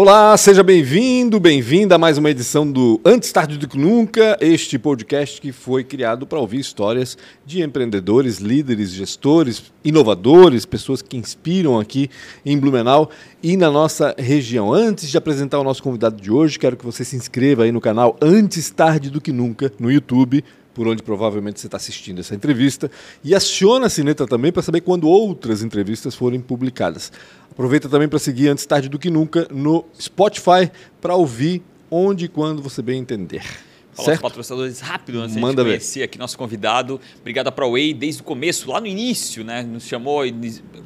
Olá, seja bem-vindo, bem-vinda a mais uma edição do Antes Tarde do que Nunca, este podcast que foi criado para ouvir histórias de empreendedores, líderes, gestores, inovadores, pessoas que inspiram aqui em Blumenau e na nossa região. Antes de apresentar o nosso convidado de hoje, quero que você se inscreva aí no canal Antes Tarde do que Nunca no YouTube, por onde provavelmente você está assistindo essa entrevista, e aciona a sineta também para saber quando outras entrevistas forem publicadas. Aproveita também para seguir antes tarde do que nunca no Spotify para ouvir onde e quando você bem entender. Falar os patrocinadores rápido antes Manda de conhecer ver. aqui nosso convidado. Obrigado a ProWay desde o começo, lá no início, né? Nos chamou e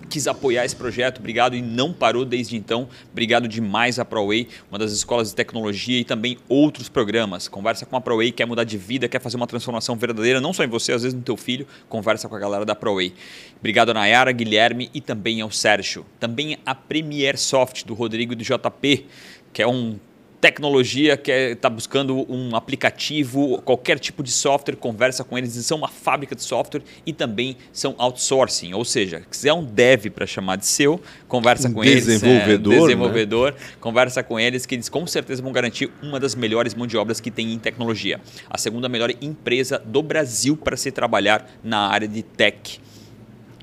quis apoiar esse projeto. Obrigado e não parou desde então. Obrigado demais a ProWay, uma das escolas de tecnologia e também outros programas. Conversa com a ProWay, quer mudar de vida, quer fazer uma transformação verdadeira, não só em você, às vezes no teu filho. Conversa com a galera da ProWay. Obrigado a Nayara, Guilherme e também ao Sérgio. Também a Premier Soft do Rodrigo e do JP, que é um tecnologia, quer está buscando um aplicativo, qualquer tipo de software, conversa com eles. Eles são uma fábrica de software e também são outsourcing, ou seja, quiser um dev para chamar de seu, conversa um com desenvolvedor, eles. É, desenvolvedor, né? conversa com eles que eles com certeza vão garantir uma das melhores mão de obras que tem em tecnologia. A segunda melhor empresa do Brasil para se trabalhar na área de tech.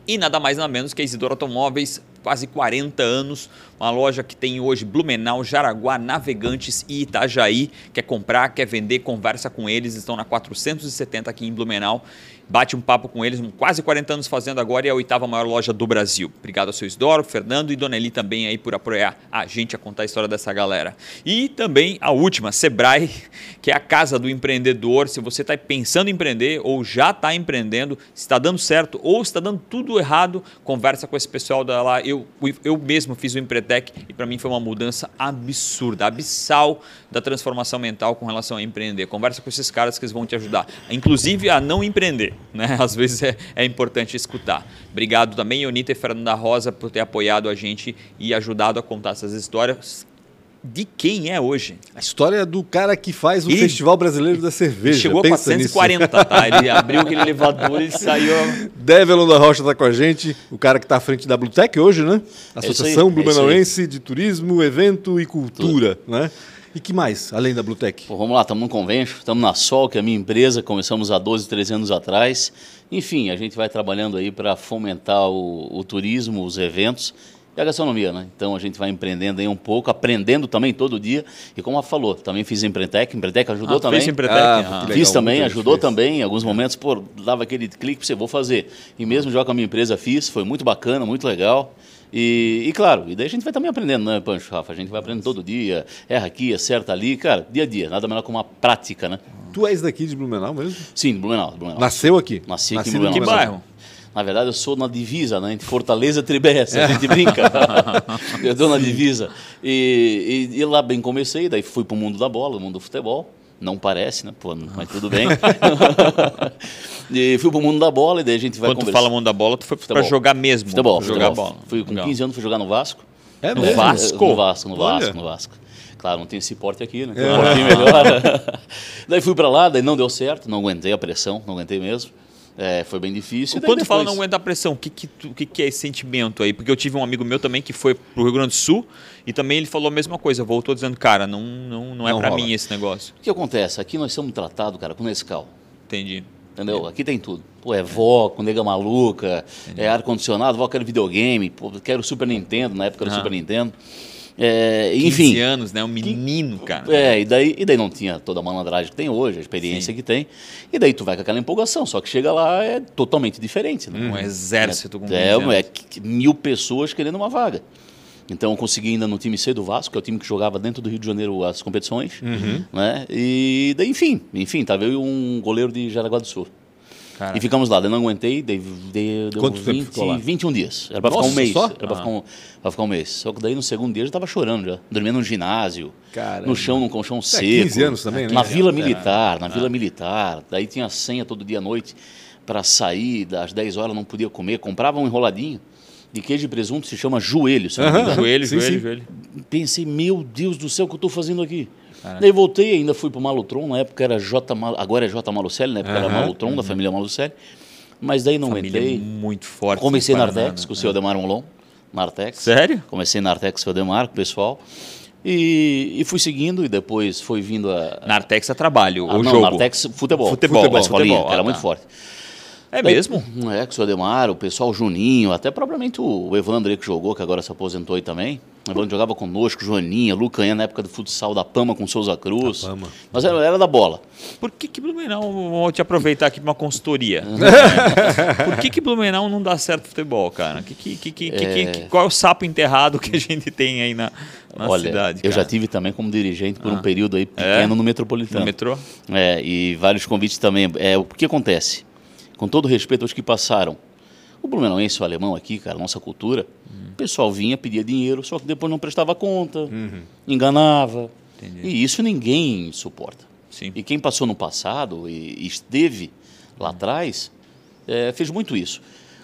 E nada mais nada menos que a Isidoro Automóveis, quase 40 anos, uma loja que tem hoje Blumenau, Jaraguá, Navegantes e Itajaí. Quer comprar, quer vender, conversa com eles, estão na 470 aqui em Blumenau bate um papo com eles, quase 40 anos fazendo agora e é a oitava maior loja do Brasil. Obrigado ao seu Isdoro, Fernando e Dona Eli também aí por apoiar a gente a contar a história dessa galera. E também a última, Sebrae, que é a casa do empreendedor. Se você está pensando em empreender ou já está empreendendo, está dando certo ou está dando tudo errado, conversa com esse pessoal da lá. Eu, eu mesmo fiz o Empretec e para mim foi uma mudança absurda, abissal da transformação mental com relação a empreender. Conversa com esses caras que eles vão te ajudar, inclusive a não empreender. Né? Às vezes é, é importante escutar. Obrigado também, Ionita e Fernanda Rosa, por ter apoiado a gente e ajudado a contar essas histórias de quem é hoje. A história é do cara que faz o Festival Brasileiro da Cerveja. Chegou a 440, nisso. tá? Ele abriu aquele elevador e saiu. Develon da Rocha está com a gente, o cara que está à frente da Blutec hoje, né? É Associação é Blumenauense de Turismo, Evento e Cultura, Tudo. né? E que mais, além da Bluetech? Pô, vamos lá, estamos no Convention, estamos na Sol, que é a minha empresa, começamos há 12, 13 anos atrás. Enfim, a gente vai trabalhando aí para fomentar o, o, turismo, os eventos e a gastronomia, né? Então a gente vai empreendendo aí um pouco, aprendendo também todo dia. E como ela falou, também fiz Empretec, Empretec ajudou ah, também. Fez Empretec, ah, ah, fiz também, ajudou fez. também. Em alguns momentos, pô, dava aquele clique para você, vou fazer. E mesmo já com a minha empresa fiz, foi muito bacana, muito legal. E, e, claro, e daí a gente vai também aprendendo, né, Pancho, Rafa? A gente vai aprendendo todo dia, erra aqui, acerta ali, cara, dia a dia, nada melhor que uma prática, né? Tu és daqui de Blumenau mesmo? Sim, Blumenau. Blumenau. Nasceu aqui? Nasci aqui em Blumenau. Que bairro? Na verdade, eu sou na divisa, né? Entre Fortaleza e Tribés, a gente brinca. eu estou na divisa. E, e, e, lá bem comecei, daí fui para o mundo da bola, o mundo do futebol. Não parece, né? Pô, mas tudo bem. e fui pro mundo da bola e daí a gente vai Quando tu fala mundo da bola, tu foi para jogar mesmo. Futebol. Jogar futebol. bola. Fui com Legal. 15 anos, fui jogar no Vasco. É no Vasco? No Vasco, no Vasco, no Vasco. Claro, não tem esse porte aqui, né? Tem é. um melhor. daí fui para lá, daí não deu certo, não aguentei a pressão, não aguentei mesmo. É, foi bem difícil. Quando tu fala não aguentar pressão, o que, que, que, que, é esse sentimento aí? Porque eu tive um amigo meu também que foi pro Rio Grande do Sul e também ele falou a mesma coisa, voltou dizendo, cara, não, não, não é para mim esse negócio. O que acontece? Aqui nós somos tratados, cara, com Nescau. Entendi. Entendeu? Aqui tem tudo. Pô, é vó, com nega maluca, Entendi. é ar-condicionado, vó quero videogame, pô, quero Super Nintendo, na época era Super Nintendo. É, enfim. 15 anos, né? Um menino, cara. É, e daí, e daí não tinha toda a malandragem que tem hoje, a experiência Sim. que tem. E daí tu vai com aquela empolgação, só que chega lá é totalmente diferente. Né? Um exército com É, é, é mil pessoas querendo uma vaga. Então eu consegui ainda no time C do Vasco, que é o time que jogava dentro do Rio de Janeiro as competições. Uhum. Né? E daí, enfim, enfim, tava eu e um goleiro de Jaraguá do Sul. Caraca. E ficamos lá, eu não aguentei, dei, dei, deu Quanto 20, tempo ficou lá? 21 dias. Era pra Nossa, ficar um mês. Só? Era pra, ah. ficar um, pra ficar um mês. Só que daí no segundo dia eu já tava chorando já. Dormindo no ginásio, Caramba. no chão, num colchão é, seco. 15 anos também, né? Na Vila Militar, na Vila Militar. Daí tinha senha todo dia à noite para sair, das 10 horas não podia comer. Comprava um enroladinho de queijo e presunto, se chama joelho. Se uhum. Joelho, sim, joelho, sim. joelho. Pensei, meu Deus do céu, o que eu estou fazendo aqui? Caraca. Daí voltei, ainda fui para o Malutron, na época era J, Mal, agora é J Malucelli, na época uhum. era Malutron, uhum. da família Malucelli. Mas daí não Família entrei. muito forte. Comecei na Artex com o senhor Demar Molon. Na Artex. Sério? Comecei na Artex com o Demar, com o pessoal. E, e fui seguindo e depois foi vindo a... Na Artex é trabalho, Ah, o não, jogo. na Artex, futebol. Futebol, Futebol, futebol, era ah, muito tá. forte. É mesmo? É, que o seu Ademar, o pessoal Juninho, até propriamente o Evandro aí que jogou, que agora se aposentou aí também. O Evandro jogava conosco, Joaninha, Lucanha na época do futsal da Pama com Souza Cruz. Da Pama. Mas era, era da bola. Por que, que Blumenau, vou te aproveitar aqui para uma consultoria. Por que, que Blumenau não dá certo futebol, cara? Que, que, que, que, que- que- qual é o sapo enterrado que a gente tem aí na, na Olha, cidade? eu já cara? tive também como dirigente por Ah. um período aí pequeno no Metropolitano. no metrô? É, e vários convites também. É, o que acontece? Com todo respeito aos que passaram, o Blumenauense, o alemão aqui, cara, nossa cultura, o pessoal vinha, pedia dinheiro, só que depois não prestava conta, enganava. Entendi. E isso ninguém suporta. Sim. E quem passou no passado e esteve lá atrás, é, fez muito isso.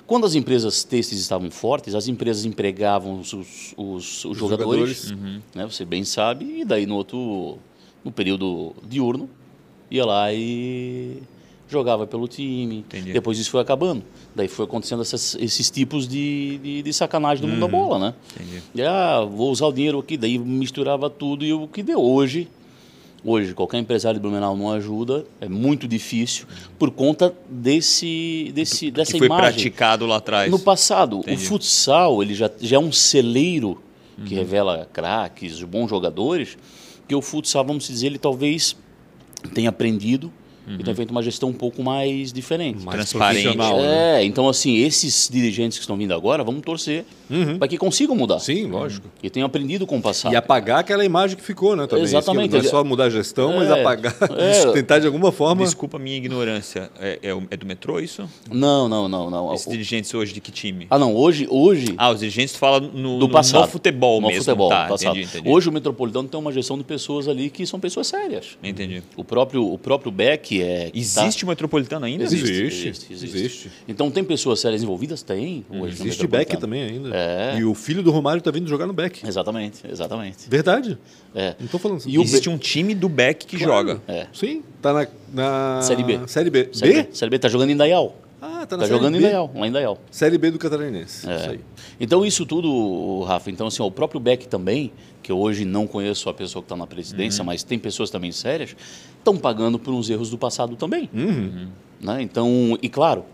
Quando as empresas têxteis estavam fortes, as empresas empregavam os, os- os- os jogadores, jogadores. né, você bem sabe, e daí no outro, no período diurno, ia lá e jogava pelo time. Entendi. Depois isso foi acabando. Daí foi acontecendo essas- esses tipos de, de, de sacanagem do mundo da bola, né? Entendi. E, ah, vou usar o dinheiro aqui, daí misturava tudo e o que deu hoje. Hoje, qualquer empresário de Blumenau não ajuda, é muito difícil, por conta desse, desse, dessa que foi imagem. praticado lá atrás. No passado, Entendi. o futsal ele já, já é um celeiro que Uhum. revela craques, bons jogadores, que o futsal, vamos dizer, ele talvez tenha aprendido e tenha feito uma gestão um pouco mais diferente. Mais Transparente. profissional, né? É, então assim, esses dirigentes que estão vindo agora, vamos torcer para que consigam mudar. Sim, lógico. Que tenham aprendido com o passado. E apagar aquela imagem que ficou, né? Também. Exatamente. Não é só mudar a gestão, mas É, apagar, é. tentar de alguma forma. Desculpa a minha ignorância. É, é o- é do metrô isso? Não, não, não, não. Esses dirigentes hoje de que time? Ah, não, hoje, hoje Ah, os dirigentes tu fala no, do no- passado. no futebol no mesmo. futebol, tá, passado. entendi, entendi. Hoje o Metropolitano tem uma gestão de pessoas ali que são pessoas sérias. Entendi. O próprio, o próprio Beck é. que tá- Existe o metropolitano ainda? Existe. Existe, existe. existe. Então tem pessoas sérias envolvidas? Tem. Hoje no Existe Beck também ainda. É. E o filho do Romário tá vindo jogar no Beck. Exatamente, exatamente. Verdade. É. Não tô falando assim. E Existe um time do Beck que joga. É. Sim, tá na, na Série B. Série B. Série B? B? Série B tá jogando em Dayal. Ah, tá na Tá Série jogando B. em Dayal, lá em Dayal. Série B do Catarinense. É. Isso aí. Então isso tudo, Rafa, então assim, ó, o próprio Beck também, que eu hoje não conheço a pessoa que está na presidência, Uhum. mas tem pessoas também sérias, estão pagando por uns erros do passado também. Uhum. Né? Então, e claro,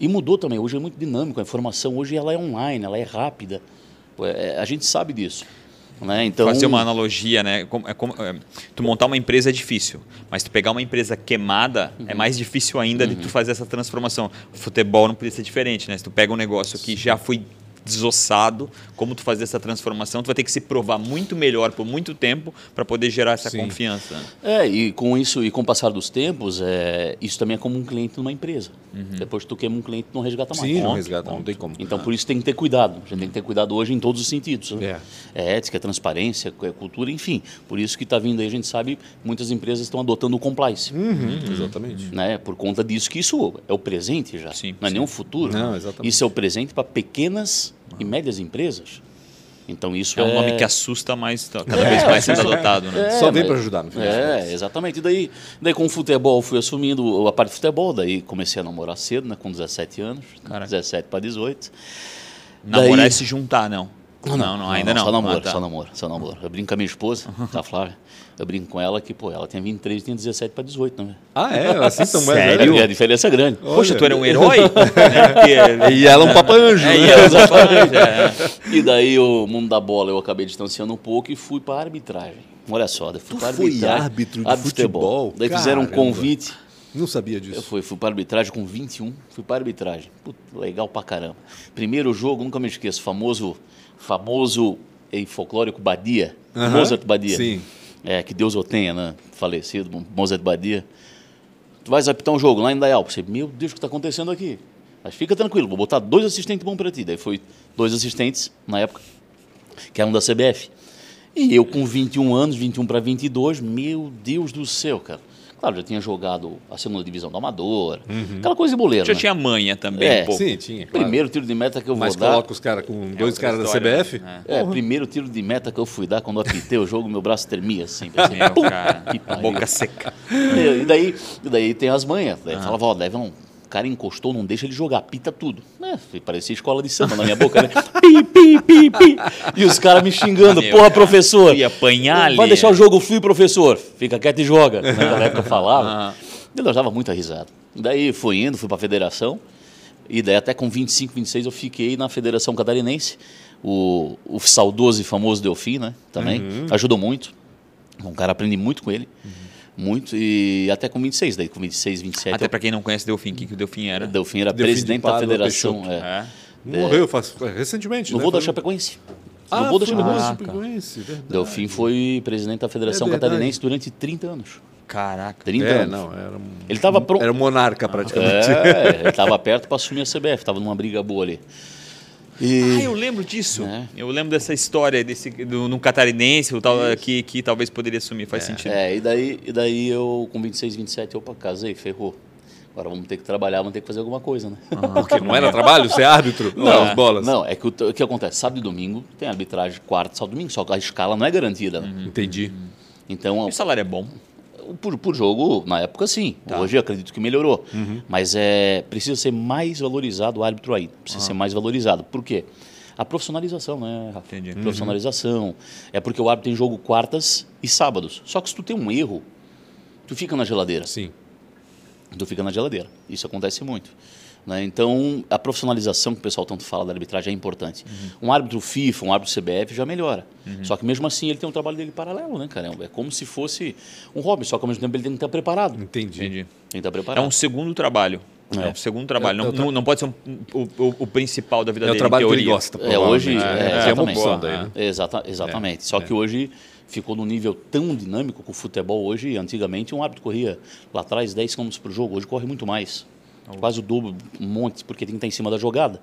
e mudou também, hoje é muito dinâmico, a informação hoje ela é online, ela é rápida, É, a gente sabe disso. Né? Então, Fazer uma analogia, né? Como- é como- é, tu montar uma empresa é difícil, mas tu pegar uma empresa queimada Uhum. é mais difícil ainda de tu fazer essa transformação. Futebol não podia ser diferente, né? Se tu pega um negócio que já foi desossado, como tu fazer essa transformação, tu vai ter que se provar muito melhor por muito tempo para poder gerar essa Sim. confiança. É, e com isso, e com o passar dos tempos, é, isso também é como um cliente numa empresa. Depois que tu queima um cliente, não resgata mais. Sim, não Ponto, resgata, não ponto. tem como. Então, por isso tem que ter cuidado. A gente tem que ter cuidado hoje em todos os sentidos. né? É. É ética, é transparência, é cultura, enfim. Por isso que está vindo aí, a gente sabe, muitas empresas estão adotando o compliance. Uhum, Exatamente. Né? Por conta disso que isso é o presente já. Sim, não é sim. nem o futuro. Não, exatamente. Isso é o presente para pequenas e médias empresas. Então isso É é, um nome que assusta mais, tá cada vez mais sendo adotado, né? É, Só vem para ajudar no final. das É, exatamente. E daí, daí com o futebol fui assumindo a parte de futebol, daí comecei a namorar cedo, né, com 17 anos, Cara. 17 para 18. Namorar Daí- é se juntar, não. Não, não, ainda não. Só namoro, Ah, tá. só namoro, só namoro. Eu brinco com a minha esposa, tá, Flávia? Eu brinco com ela que, pô, ela tinha 23 e tinha 17 para 18, né? Ah, é? Assim tão mais Sério? velho? E a diferença é grande. Poxa, tu era um herói? né? E ela é um papanjo. É, e né? ela usa franja, é. E daí o mundo da bola eu acabei distanciando um pouco e fui para arbitragem. Olha só, eu fui Tu para foi arbitragem. árbitro de árbitro futebol? Daí fizeram um Caramba. convite. Não sabia Eu disso. fui, fui para arbitragem com 21, fui para arbitragem. Puta, legal pra caramba. Primeiro jogo, nunca me esqueço, famoso, famoso e folclórico Badia, Mozart Badia. sim. É, que Deus o tenha, né? Falecido, Mozart Badia. Tu vais apitar um jogo lá em Dayal. Você, meu Deus, o que está acontecendo aqui? Mas fica tranquilo, vou botar dois assistentes bons para ti. Daí foi dois assistentes, na época, que eram da CBF. E eu com 21 anos, 21 para 22, meu Deus do céu, cara. Claro, já tinha jogado a segunda divisão do Amador, aquela coisa de boleiro, Já né? tinha manha também, É, um pouco. Sim, tinha. Claro. Primeiro tiro de meta que eu vou Mas dar. coloca os caras com dois outra caras da CBF. né? É, primeiro tiro de meta que eu fui dar, quando eu apitei o jogo, meu braço tremia assim. assim Meu, cara, boca seca. E daí, e daí tem as manhas. Ah. Daí falava, ó, não, o cara encostou, não deixa ele jogar, pita tudo. É, parecia escola de samba na minha boca, né? pi, pi, pi, pi. E os caras me xingando, Meu, porra, cara, professor. ia apanhar ali. Vai deixar o jogo fluir, professor. Fica quieto e joga. Naquela época eu falava. Ah. Eu dava muita risada. Daí fui indo, fui para a federação. E daí até com 25, 26 eu fiquei na Federação Catarinense. O, o saudoso e famoso Delfim, né? Também. Ajudou muito. Um cara aprendi muito com ele. Muito. E até com 26, daí com 26, 27. Até eu- para quem não conhece Delfim, o que, que o Delfim era? Delfim era Delfim de presidente da federação. É. É. Morreu faz, recentemente. No né? voo da Chapecoense. Ah, no voo da foi no voo da Chapecoense. Chapecoense, verdade. Delfim foi presidente da Federação É. Catarinense durante 30 anos. Caraca. 30 É, anos. não, era um, Ele estava pronto. era um monarca praticamente. É, ele estava perto para assumir a CBF, estava numa briga boa ali. E Ah, eu lembro disso. É. Eu lembro dessa história desse do, no catarinense, o tal, que, que talvez poderia assumir. Faz sentido. É, e daí, e daí eu, com 26, 27, opa, casei, ferrou. Agora vamos ter que trabalhar, vamos ter que fazer alguma coisa, né? Porque não era trabalho ser árbitro? Não, as bolas. Não, é que o, o que acontece? Sábado e domingo tem arbitragem quarta, sábado e domingo, só que a escala não é garantida. né? Entendi. Então, E o salário é bom. Por, por jogo, na época sim. Tá. Hoje eu acredito que melhorou. Mas é, precisa ser mais valorizado o árbitro aí. Precisa ser mais valorizado. Por quê? A profissionalização, né, Rafa? Entendi. Profissionalização. É porque o árbitro tem jogo quartas e sábados. Só que se tu tem um erro, tu fica na geladeira. Sim. Tu fica na geladeira. Isso acontece muito. Né? Então, a profissionalização que o pessoal tanto fala da arbitragem é importante. Um árbitro FIFA, um árbitro CBF já melhora. Só que mesmo assim ele tem um trabalho dele paralelo, né, cara? É como se fosse um hobby, só que ao mesmo tempo ele tem que estar preparado. Entendi. Entendi. Tem que estar É preparado. um segundo trabalho. É, É. um segundo trabalho. É, não, é o tra- não, não pode ser um- o, o- o principal da vida É o dele. trabalho em que ele gosta. É, hoje, é, é, uma exatamente. opção daí, né? Exata, exatamente. Só que hoje ficou num nível tão dinâmico com o futebol hoje. Antigamente um árbitro corria lá atrás 10 km por jogo, hoje corre muito mais. Quase o dobro, um monte, porque tem que estar em cima da jogada.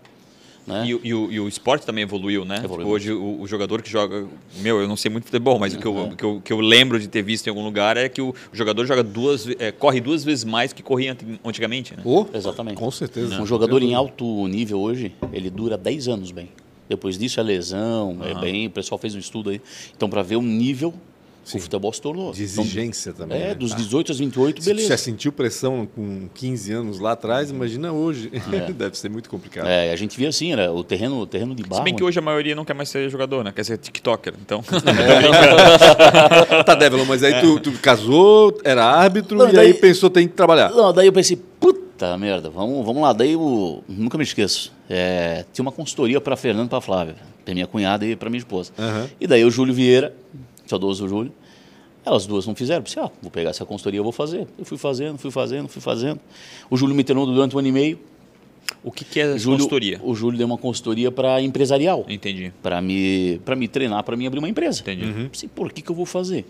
Né? E, o- e o, e o esporte também evoluiu, né? Evoluiu Tipo, hoje o, o jogador que joga. Meu, eu não sei muito futebol, mas o que eu, que, eu, que eu lembro de ter visto em algum lugar é que o jogador joga duas, é, corre duas vezes mais que corria antigamente. Né? Oh, Exatamente. Com certeza. Um jogador em alto nível hoje, ele dura 10 anos bem. Depois disso é lesão, é bem. O pessoal fez um estudo aí. Então, para ver o nível que o futebol se tornou. De Então, exigência também. é, né? dos Tá. 18 aos 28, Se beleza. já sentiu pressão com 15 anos lá atrás, imagina hoje. Deve ser muito complicado. É, a gente via assim, era o terreno, o terreno de barro. Se bem que hoje a maioria não quer mais ser jogador, né? Quer ser TikToker. Então. Tá, Devlon, mas aí tu, tu casou, era árbitro Não, e daí- aí pensou tem que trabalhar. Não, daí eu pensei, puta merda, vamos, vamos lá. Daí eu nunca me esqueço. É, tinha uma consultoria para Fernando e para Flávia, para minha cunhada e para minha esposa. Aham. E daí o Júlio Vieira, saudoso Júlio, elas duas não fizeram. Pensei, ah, vou pegar essa consultoria, eu vou fazer. Eu fui fazendo, fui fazendo, fui fazendo. O Júlio me treinou durante um ano e meio. o que, que é Júlio, consultoria? O Júlio deu uma consultoria para empresarial. Entendi. para me, pra me treinar, para mim abrir uma empresa. Entendi. Uhum. Pensei, por que, que eu vou fazer?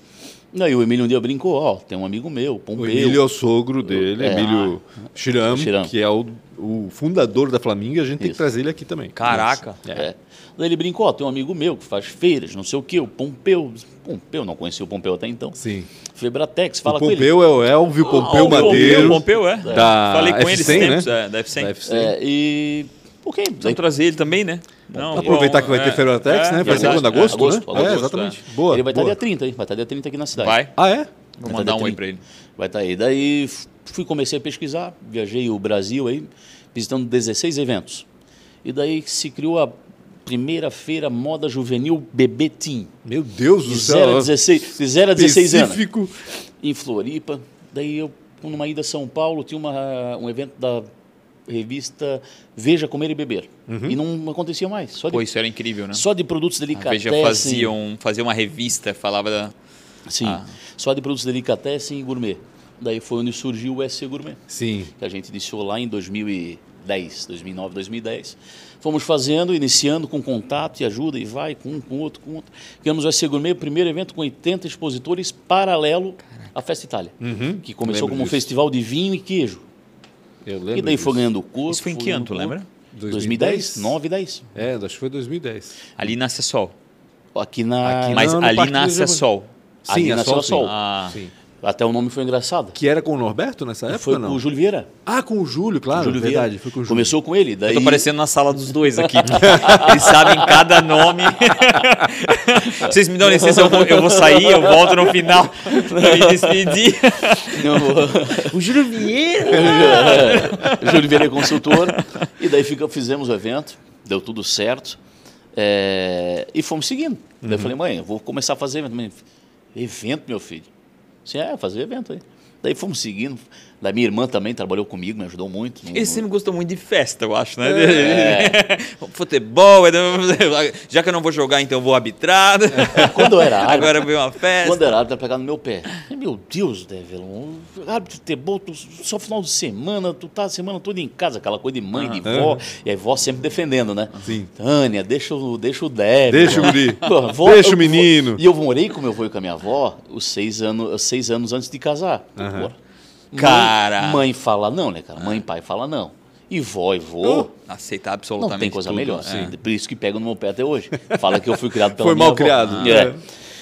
Daí o Emílio um dia brincou, ó, tem um amigo meu, O Pompeu. Emílio é o sogro dele, É. Emílio Chiram, Chiram. que é o, o fundador da Flamengo, e a gente tem que Isso. trazer ele aqui também. Caraca. É. Daí ele brincou, ó, tem um amigo meu que faz feiras, não sei o quê, o Pompeu. Pompeu, não conhecia o Pompeu até então. Sim. Febratex, fala o com ele. Pompeu é o Elvio Pompeu Ah, o Madeiro. Pompeu, é. Da Falei com ele esses F100, tempos, né? é, da F100. Da F100. É, e. Ok, Vamos daí trazer ele também, né? Não, Aproveitar bom, que vai ter é, Ferotex, é, né? Vai ser quando? Agosto, É, agosto, né? agosto, é, exatamente. Boa. ele vai estar dia 30, hein? Vai estar dia 30 aqui na cidade. Vai? Ah, é? Vou Vai mandar um aí 30. pra ele. Vai estar aí. Daí fui, comecei a pesquisar, viajei o Brasil aí, visitando 16 eventos. E daí se criou a primeira feira moda juvenil Bebê Team. Meu Deus do De céu. 0 a 16, de 0 a 16 anos. Em Floripa. Daí eu, numa ida a São Paulo, tinha uma, um evento da revista Veja Comer e Beber. E não acontecia mais. Só de, Pô, isso era incrível, né? só de produtos A delicatessen. Veja fazia, um, fazia uma revista, falava da... Sim, Ah. só de produtos delicatessen e gourmet. Daí foi onde surgiu o SC Gourmet. Sim. que a gente iniciou lá em 2010, 2009, 2010. Fomos fazendo, iniciando com contato e ajuda, e vai com um, com outro, com outro. Criamos o SC Gourmet, o primeiro evento com 80 expositores paralelo à Festa Itália, que começou como um disso. festival de vinho e queijo. Eu lembro. e daí foi disso. ganhando corpo. Isso foi em que foi ano, tu lembra? 2010, 9 e 10. É, acho que foi 2010. Ali na Acessol. Aqui na... Aqui Mas no ali Parque na do Javan- Acessol. Ali Sim, na a Sol, Sol. sim. Ah. Sim. Até o nome foi engraçado. Que era com o Norberto nessa época, Foi não? com o Júlio Vieira. Ah, com o Júlio, claro. Júlio verdade, Vieira. foi com o Júlio. Começou com ele. Daí... Eu tô parecendo na sala dos dois aqui. Eles sabem cada nome. Vocês me dão licença, eu vou, eu vou sair, eu volto no final pra me despedir. Não, O Júlio Vieira. é, Júlio Vieira é consultor. E daí fica, fizemos o evento, deu tudo certo. é, e fomos seguindo. Daí eu falei, mãe, eu vou começar a fazer evento. Evento, meu filho? Sim, é, fazer evento aí. Daí fomos seguindo. Da minha irmã também trabalhou comigo, me ajudou muito. no- Ele sempre gostou muito de festa, eu acho, né? É. Futebol, já que eu não vou jogar, então eu vou arbitrar. Quando eu era árbitro, Agora veio uma festa. Quando era árbitro, pegar no meu pé. Meu Deus, Develon, árbitro de futebol, tu, só final de semana, tu tá a semana toda em casa, aquela coisa de mãe, de vó, e a vó sempre defendendo, né? Sim. Tânia, deixa o, deixa o Develon. Deixa o guri. Deixa o eu- menino. E eu morei com meu avô e com a minha avó os seis anos, os seis anos antes de casar. Aham. Pô, mãe- Cara. Mãe fala não, né, cara? Mãe e pai fala não. E vó e vô... Aceitar Não absolutamente tem coisa tudo. melhor. É. Por isso que pegam no meu pé até hoje. Fala que eu fui criado pela Foi mal avó. criado. É. É.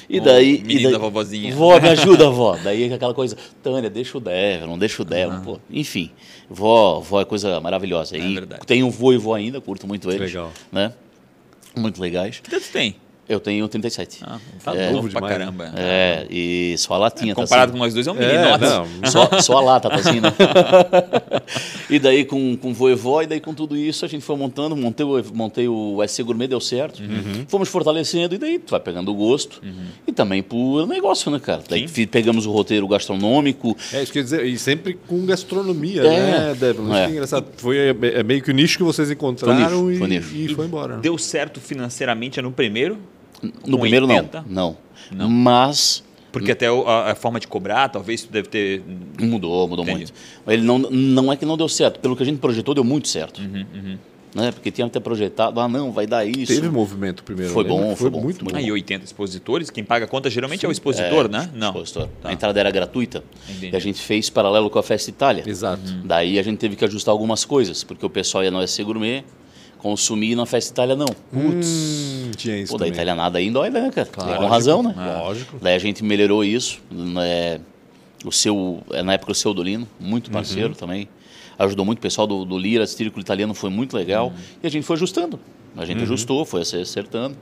E daí, menino e daí da vovozinha. Vó, me ajuda, vó. Daí aquela coisa, Tânia, deixa o Devon, não deixa o Devon. Pô, enfim, vó, vó é coisa maravilhosa. É e verdade. tenho vô e vó ainda, curto muito eles. Legal. Né? Muito legais. Que tu tem? Eu tenho 37. Ah, tá É. novo pra demais, caramba. É, e só a latinha tá Comparado assim. com nós dois, é um menino. É, não. Só, só a lata tá assim, né? e daí com, com vô e e daí com tudo isso a gente foi montando, montei o, montei o SC Gourmet, deu certo. Uhum. Fomos fortalecendo, e daí tu vai pegando o gosto. E também por negócio, né, cara? Daí Sim. pegamos o roteiro gastronômico, É, isso quer dizer, e sempre com gastronomia, É. né? Isso É. que é engraçado. Foi é, é meio que o nicho que vocês encontraram Foi e, nicho, foi nicho. e foi embora. Deu certo financeiramente no primeiro? No Com primeiro 80? não, não. Mas Porque até a, a forma de cobrar, talvez tu deve ter. mudou, mudou Entendi. muito. Ele não, não é que não deu certo, pelo que a gente projetou deu muito certo. Uhum, Né? Porque tinha até projetado, ah não, vai dar isso. Teve movimento primeiro. Foi lembro bom, que foi bom, muito foi bom. Ah, e 80 expositores, quem paga a conta geralmente é o expositor, né? Não. Expositor. Tá. A entrada era gratuita. Entendi. E a gente fez paralelo com a Festa Itália. Exato. Daí a gente teve que ajustar algumas coisas, porque o pessoal ia no SC Gourmet consumir na Festa Itália não. Hum, tinha isso Pô, da também. italianada aí dói, né, cara? Claro. Com razão, né? Lógico. Daí a gente melhorou isso. né? O seu, é, na época o seu Dolino, Uhum. muito parceiro também. Ajudou muito o pessoal do, do Lira, Círculo Italiano foi muito legal. Uhum. E a gente foi ajustando. A gente ajustou, foi acertando.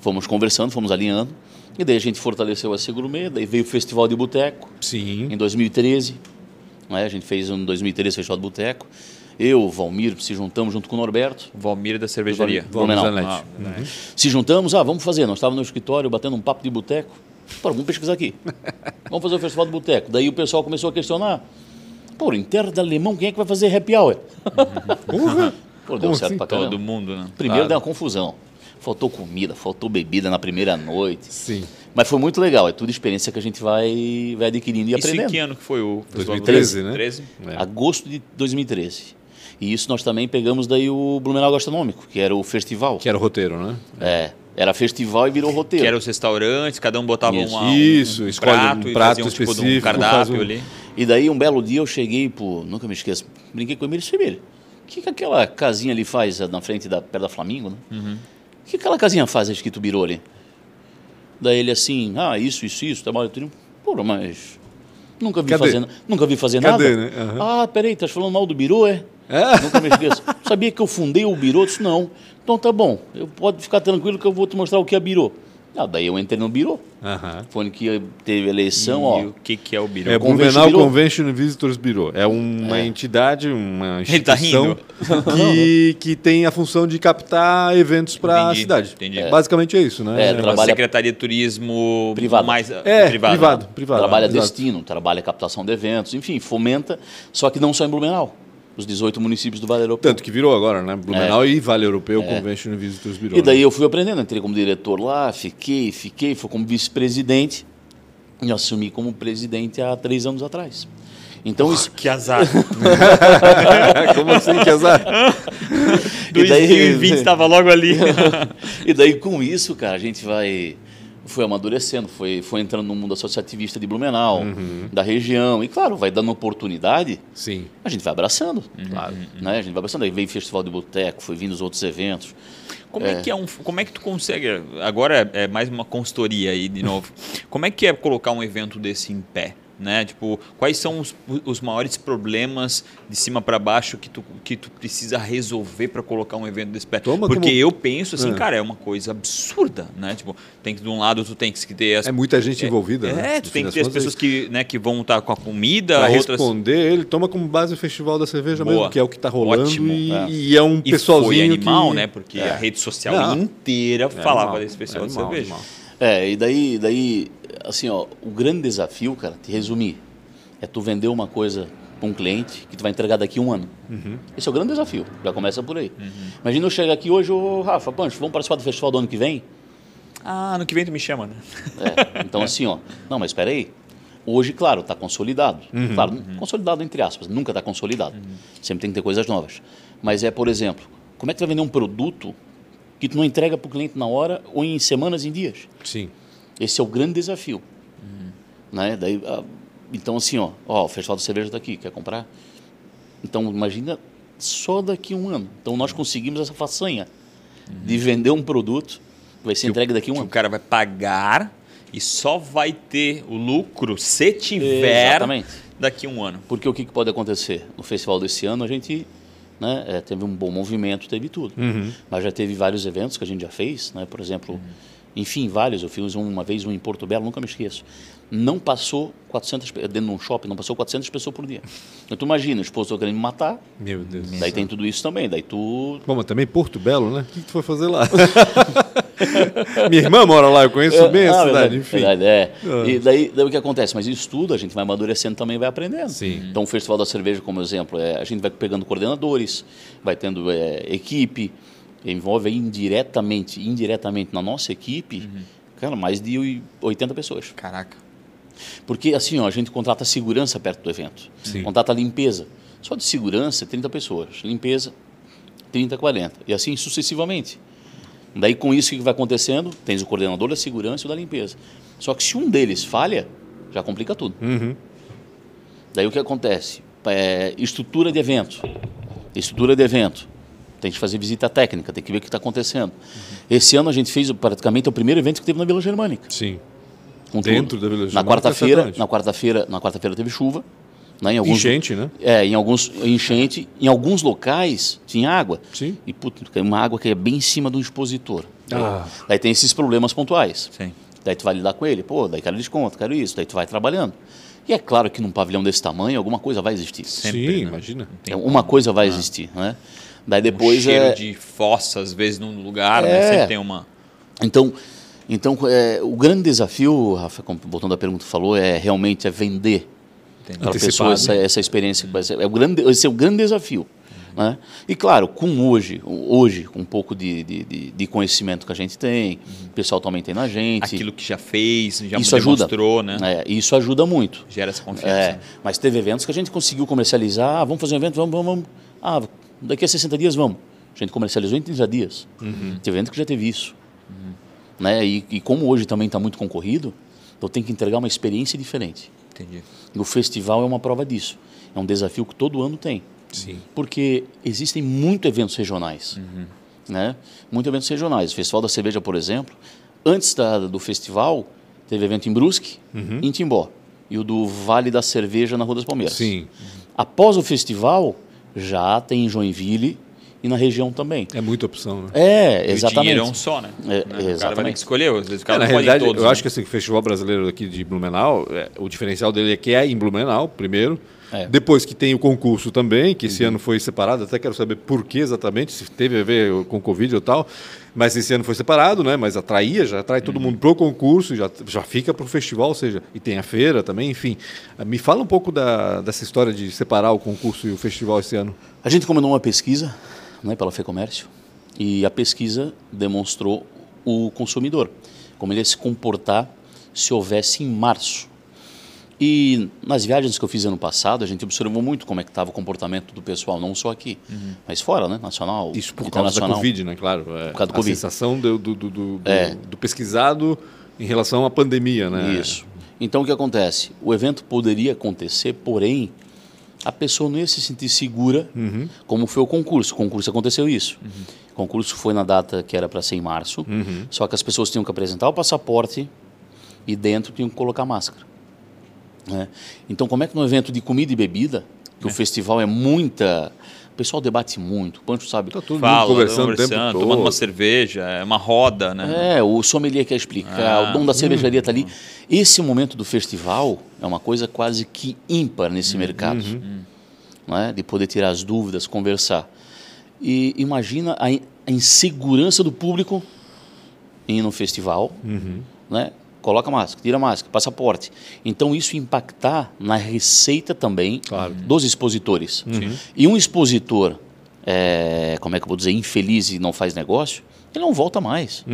Fomos conversando, fomos alinhando. E daí a gente fortaleceu a Gourmet, daí veio o Festival de Boteco Sim. em 2013. Né? A gente fez em 2013 o Festival de Boteco. Eu, Valmir, se juntamos junto com o Norberto. Valmir da cervejaria. Zanetti. Ah, Se juntamos, ah, vamos fazer. Nós estávamos no escritório batendo um papo de boteco. Pô, vamos pesquisar aqui. vamos fazer o festival de boteco. Daí o pessoal começou a questionar. Pô, em terra de alemão, quem é que vai fazer happy hour? Porra! Pô, deu Como certo assim? pra caramba. Todo mundo, né? Primeiro Claro. deu uma confusão. Faltou comida, faltou bebida na primeira noite. Sim. Mas foi muito legal. É tudo experiência que a gente vai, vai adquirindo e Isso em aprendendo. que ano que foi o festival? 2013, né? 13? É. Agosto de 2013. E isso nós também pegamos daí o Blumenau Gastronômico, que era o festival. Que era o roteiro, né? É, era festival e virou roteiro. Que eram os restaurantes, cada um botava Isso. uma, um, Isso, um escolhe um prato, e prato fazia um, tipo, de um específico, faz cardápio um- ali. E daí um belo dia eu cheguei, pô, nunca me esqueço, brinquei com ele, disse, Emílio, o que, que aquela casinha ali faz eh, na frente da, perto da Flamingo, né? Uhum. O que aquela casinha faz escrito Birô ali? Daí ele assim, ah, isso, isso, isso, trabalho tudo. Pô, mas nunca vi Cadê? fazendo, nunca vi fazer Cadê, nada. né? Aham. Ah, peraí, tá falando mal do Birô, é? É? Nunca me esqueço. Sabia que eu fundei o Birô? Eu Disse, não. Então tá bom, eu pode ficar tranquilo que eu vou te mostrar o que é Birô. Ah, daí eu entrei no Birô. Aham. Foi onde que teve eleição, e ó. o que, que é o Biro? É Blumenau. Convention Visitors Bureau. É uma entidade, uma tá instituição que, que tem a função de captar eventos para a cidade. entendi. É. Basicamente é isso, né? É, trabalha- Secretaria de Turismo Privada. mais É, privada. privado, privado. Trabalha exato. destino, trabalha captação de eventos, enfim, fomenta, só que não só em Blumenau. Os 18 municípios do Vale Europeu. Tanto que virou agora, né? Blumenau e Vale Europeu Convention Visitors Bureau. É. E daí né? eu fui aprendendo, entrei como diretor lá, fiquei, fiquei, fui como vice-presidente e assumi como presidente há três anos atrás. Então isso. Que azar. Como assim, que azar? E daí- 2020 estava logo ali. e daí com isso, cara, a gente vai foi amadurecendo, foi, foi entrando no mundo associativista de Blumenau, Uhum. da região. E claro, vai dando oportunidade, Sim. a gente vai abraçando. Claro. Né? A gente vai abraçando. Aí veio Festival de Boteco, foi vindo os outros eventos. Como é. que é um, como é que tu consegue? Agora é, é mais uma consultoria aí de novo. Como é que é colocar um evento desse em pé? Né? Tipo, quais são os, os maiores problemas de cima para baixo que tu, que tu precisa resolver para colocar um evento desse pé? Toma Porque como- eu penso assim, É. cara, é uma coisa absurda, né? Tipo, tem que de um lado tu tem que ter as É muita gente envolvida, é, né? tu No tem que ter as é pessoas que, né, que vão estar com a comida, Pra outras responder, ele toma como base o Festival da Cerveja Boa. mesmo, que é o que tá rolando. Ótimo, e, é. e é um e pessoalzinho foi animal, que... né? Porque É. a rede social Não. inteira falava desse festival é animal, cerveja. animal. É, e daí, daí, assim, ó, o grande desafio, cara, te resumir, é tu vender uma coisa para um cliente que tu vai entregar daqui a um ano. Esse é o grande desafio, já começa por aí. Imagina eu chegar aqui hoje, ô Rafa, Pancho, vamos participar do festival do ano que vem? Ah, no que vem tu me chama, né? É, então assim, ó, não, mas espera aí. Hoje, claro, está consolidado. Claro, consolidado entre aspas, nunca está consolidado. Sempre tem que ter coisas novas. Mas é, por exemplo, como é que tu vai vender um produto que tu não entrega para o cliente na hora ou em semanas, em dias? Sim. Esse é o grande desafio. Né? Daí, ah, então, assim, ó, ó, o Festival da Cerveja está aqui, quer comprar? Então, imagina só daqui a um ano. Então, nós conseguimos essa façanha de vender um produto que vai ser entregue daqui a um Que o ano. cara vai pagar e só vai ter o lucro se tiver Exatamente. daqui a um ano. Porque o que, que pode acontecer? No festival desse ano, a gente né, é, teve um bom movimento, teve tudo. Mas já teve vários eventos que a gente já fez, né? por exemplo, enfim, vários. Eu fiz um- uma vez um em Porto Belo, nunca me esqueço. Não passou 400, pe- dentro de um shopping, não passou 400 pessoas por dia. Então, tu imagina, o esposo querendo me matar, Meu Deus. daí tem tudo isso também. Daí tu Bom, mas também Porto Belo, né? O que que tu foi fazer lá? Minha irmã mora lá, eu conheço bem a cidade, enfim. verdade, é. Ah. E daí, daí o que acontece? Mas isso tudo a gente vai amadurecendo também vai aprendendo. Sim. Então o Festival da Cerveja, como exemplo, é, a gente vai pegando coordenadores, vai tendo é, equipe, envolve indiretamente, indiretamente na nossa equipe, Uhum. cara, mais de 80 pessoas. Caraca. Porque assim, ó, a gente contrata segurança perto do evento, Sim. contrata limpeza. Só de segurança, 30 pessoas. Limpeza, 30, 40. E assim sucessivamente. Daí com isso, o que vai acontecendo? Tens o coordenador da segurança e o da limpeza. Só que se um deles falha, já complica tudo. Uhum. Daí o que acontece? É, estrutura de evento. Estrutura de evento. Tem que fazer visita técnica, tem que ver o que está acontecendo. Esse ano a gente fez praticamente o primeiro evento que teve na Vila Germânica. Sim. com Dentro tudo. da Vila Na Germânica, quarta-feira, certamente. na quarta-feira, na quarta-feira teve chuva, né, em alguns Enchente, né? É, em alguns enchente, em alguns locais tinha água. Sim. E caiu uma água que é bem em cima um expositor. Ah. Daí tem esses problemas pontuais. Sim. Daí tu vai lidar com ele, pô, daí quero desconto, quero isso, daí tu vai trabalhando. E é claro que num pavilhão desse tamanho, alguma coisa vai existir. Sempre, Sim, né? imagina. Uma coisa vai existir, né? Daí depois um cheiro é... de fossa, às vezes, num lugar, né? É. Sempre tem uma... Então, então é, o grande desafio, Rafa, como voltando à pergunta que falou, é realmente é vender para a pessoa essa, essa experiência. que vai ser- É o grande, esse é o grande desafio. Né? E claro, com hoje, hoje com um pouco de, de, de- de conhecimento que a gente tem, o pessoal também tem na gente, Aquilo que já fez, já isso ajuda. demonstrou, né? É, isso ajuda muito. Gera essa confiança. É, mas teve eventos que a gente conseguiu comercializar. Ah, vamos fazer um evento, vamos, vamos, vamos. Ah, daqui a 60 dias vamos. A gente comercializou em 30 dias. Teve evento que já teve isso. Né? E, e como hoje também está muito concorrido, eu tenho que entregar uma experiência diferente. Entendi. E o festival é uma prova disso. É um desafio que todo ano tem. Sim. Porque existem muitos eventos regionais. Né? Muitos eventos regionais. O Festival da Cerveja, por exemplo, antes da, do festival, teve evento em Brusque e em Timbó. E o do Vale da Cerveja na Rua das Palmeiras. Sim. Após o festival, já tem em Joinville e na região também. É muita opção, né? É, E O exatamente. dinheiro é um só, né? É, Né? O cara vai ter exatamente. que escolher, às vezes o É, cara não pode em realidade, todos. eu né? acho que assim, o Festival Brasileiro aqui de Blumenau, é, o diferencial dele é que é em Blumenau, primeiro. É. Uhum. Depois que tem o concurso também, que esse ano foi separado, até quero saber por que exatamente, se teve a ver com Covid ou tal. Mas esse ano foi separado, né? Mas atraía, já atrai Uhum. todo mundo pro concurso, já, já fica pro festival, ou seja, e tem a feira também, enfim. Me fala um pouco da, dessa história de separar o concurso e o festival esse ano. A gente combinou uma pesquisa né, pela FEComércio e a pesquisa demonstrou o consumidor, como ele ia se comportar se houvesse em março. E nas viagens que eu fiz ano passado, a gente observou muito como é que estava o comportamento do pessoal, não só aqui, mas fora, né? Nacional, Isso por causa da. Covid, né? Claro. É, causa do a Covid. sensação do, do, do, do- É. do pesquisado em relação à pandemia, né? Isso. Então o que acontece? O evento poderia acontecer, porém a pessoa não ia se sentir segura, Uhum. como foi o concurso. O concurso aconteceu isso. O concurso foi na data que era para ser em março, Uhum. só que as pessoas tinham que apresentar o passaporte e dentro tinham que colocar máscara. Né? Então, como é que num evento de comida e bebida, que o festival é muita. O pessoal debate muito, o Pancho sabe. Tá todo Fala, mundo conversando, o tempo conversando, todo. tomando uma cerveja, é uma roda, né? É, o sommelier quer explicar, Ah, o dono da cervejaria está ali. Esse momento do festival é uma coisa quase que ímpar nesse mercado, né? de poder tirar as dúvidas, conversar. E imagina a, in- a insegurança do público em ir no festival, né? Coloca máscara, tira máscara, passaporte. Então isso impactar na receita também Claro. dos expositores. E um expositor, é, como é que eu vou dizer, infeliz e não faz negócio, ele não volta mais.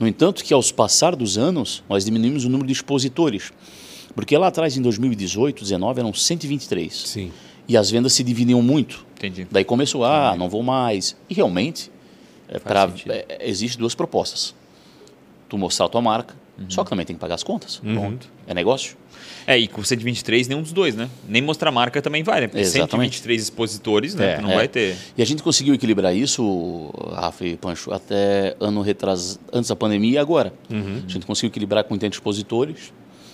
No entanto, que aos passar dos anos, nós diminuímos o número de expositores. Porque lá atrás, em 2018, 2019, eram 123. Sim. E as vendas se dividiam muito. Entendi. Daí começou, ah, não vou mais. E realmente, é, pra, é, existe duas propostas. Tu mostrar a tua marca, Uhum. só que também tem que pagar as contas. Pronto. É negócio. É, e com 123, nenhum dos dois, né? Nem mostrar marca também vai, né? Porque Exatamente. 123 expositores, né? É, não é. vai ter. E a gente conseguiu equilibrar isso, Rafa e Pancho, até ano retras... antes da pandemia e agora. A gente conseguiu equilibrar com 80 expositores.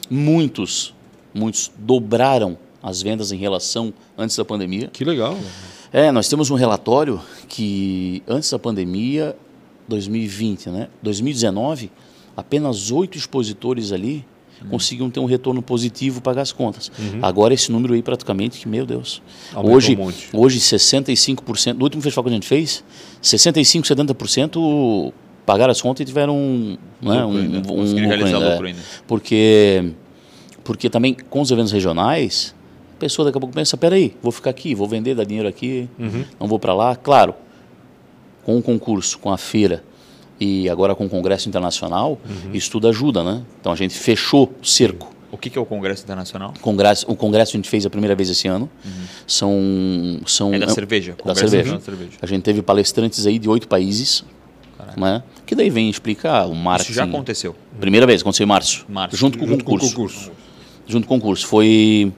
Muitos, muitos dobraram as vendas em relação antes da pandemia. Que legal. É, nós temos um relatório que antes da pandemia, 2020, né? 2019, apenas oito expositores ali conseguiam ter um retorno positivo pagar as contas. Agora esse número aí praticamente, que meu Deus. Aumentou hoje, um monte. hoje 65%, do último festival que a gente fez, 65, 70% pagaram as contas e tiveram um, né, um, ainda, um, ainda, é. ainda. Porque porque também com os eventos regionais, a pessoa daqui a pouco pensa, peraí, vou ficar aqui, vou vender, dar dinheiro aqui, não vou para lá. Claro, com o concurso, com a feira e agora com o congresso internacional, isso tudo ajuda, né? Então a gente fechou o cerco. O que que é o Congresso Internacional? O congresso, o congresso a gente fez a primeira vez esse ano. São, são É da cerveja. da Congresso cerveja. Da cerveja. A gente teve palestrantes aí de oito países, né? Que daí vem explicar o marketing. Isso já aconteceu. Primeira vez, aconteceu em março. Março. Junto com o Junto com o concurso. concurso. Junto com o concurso. Foi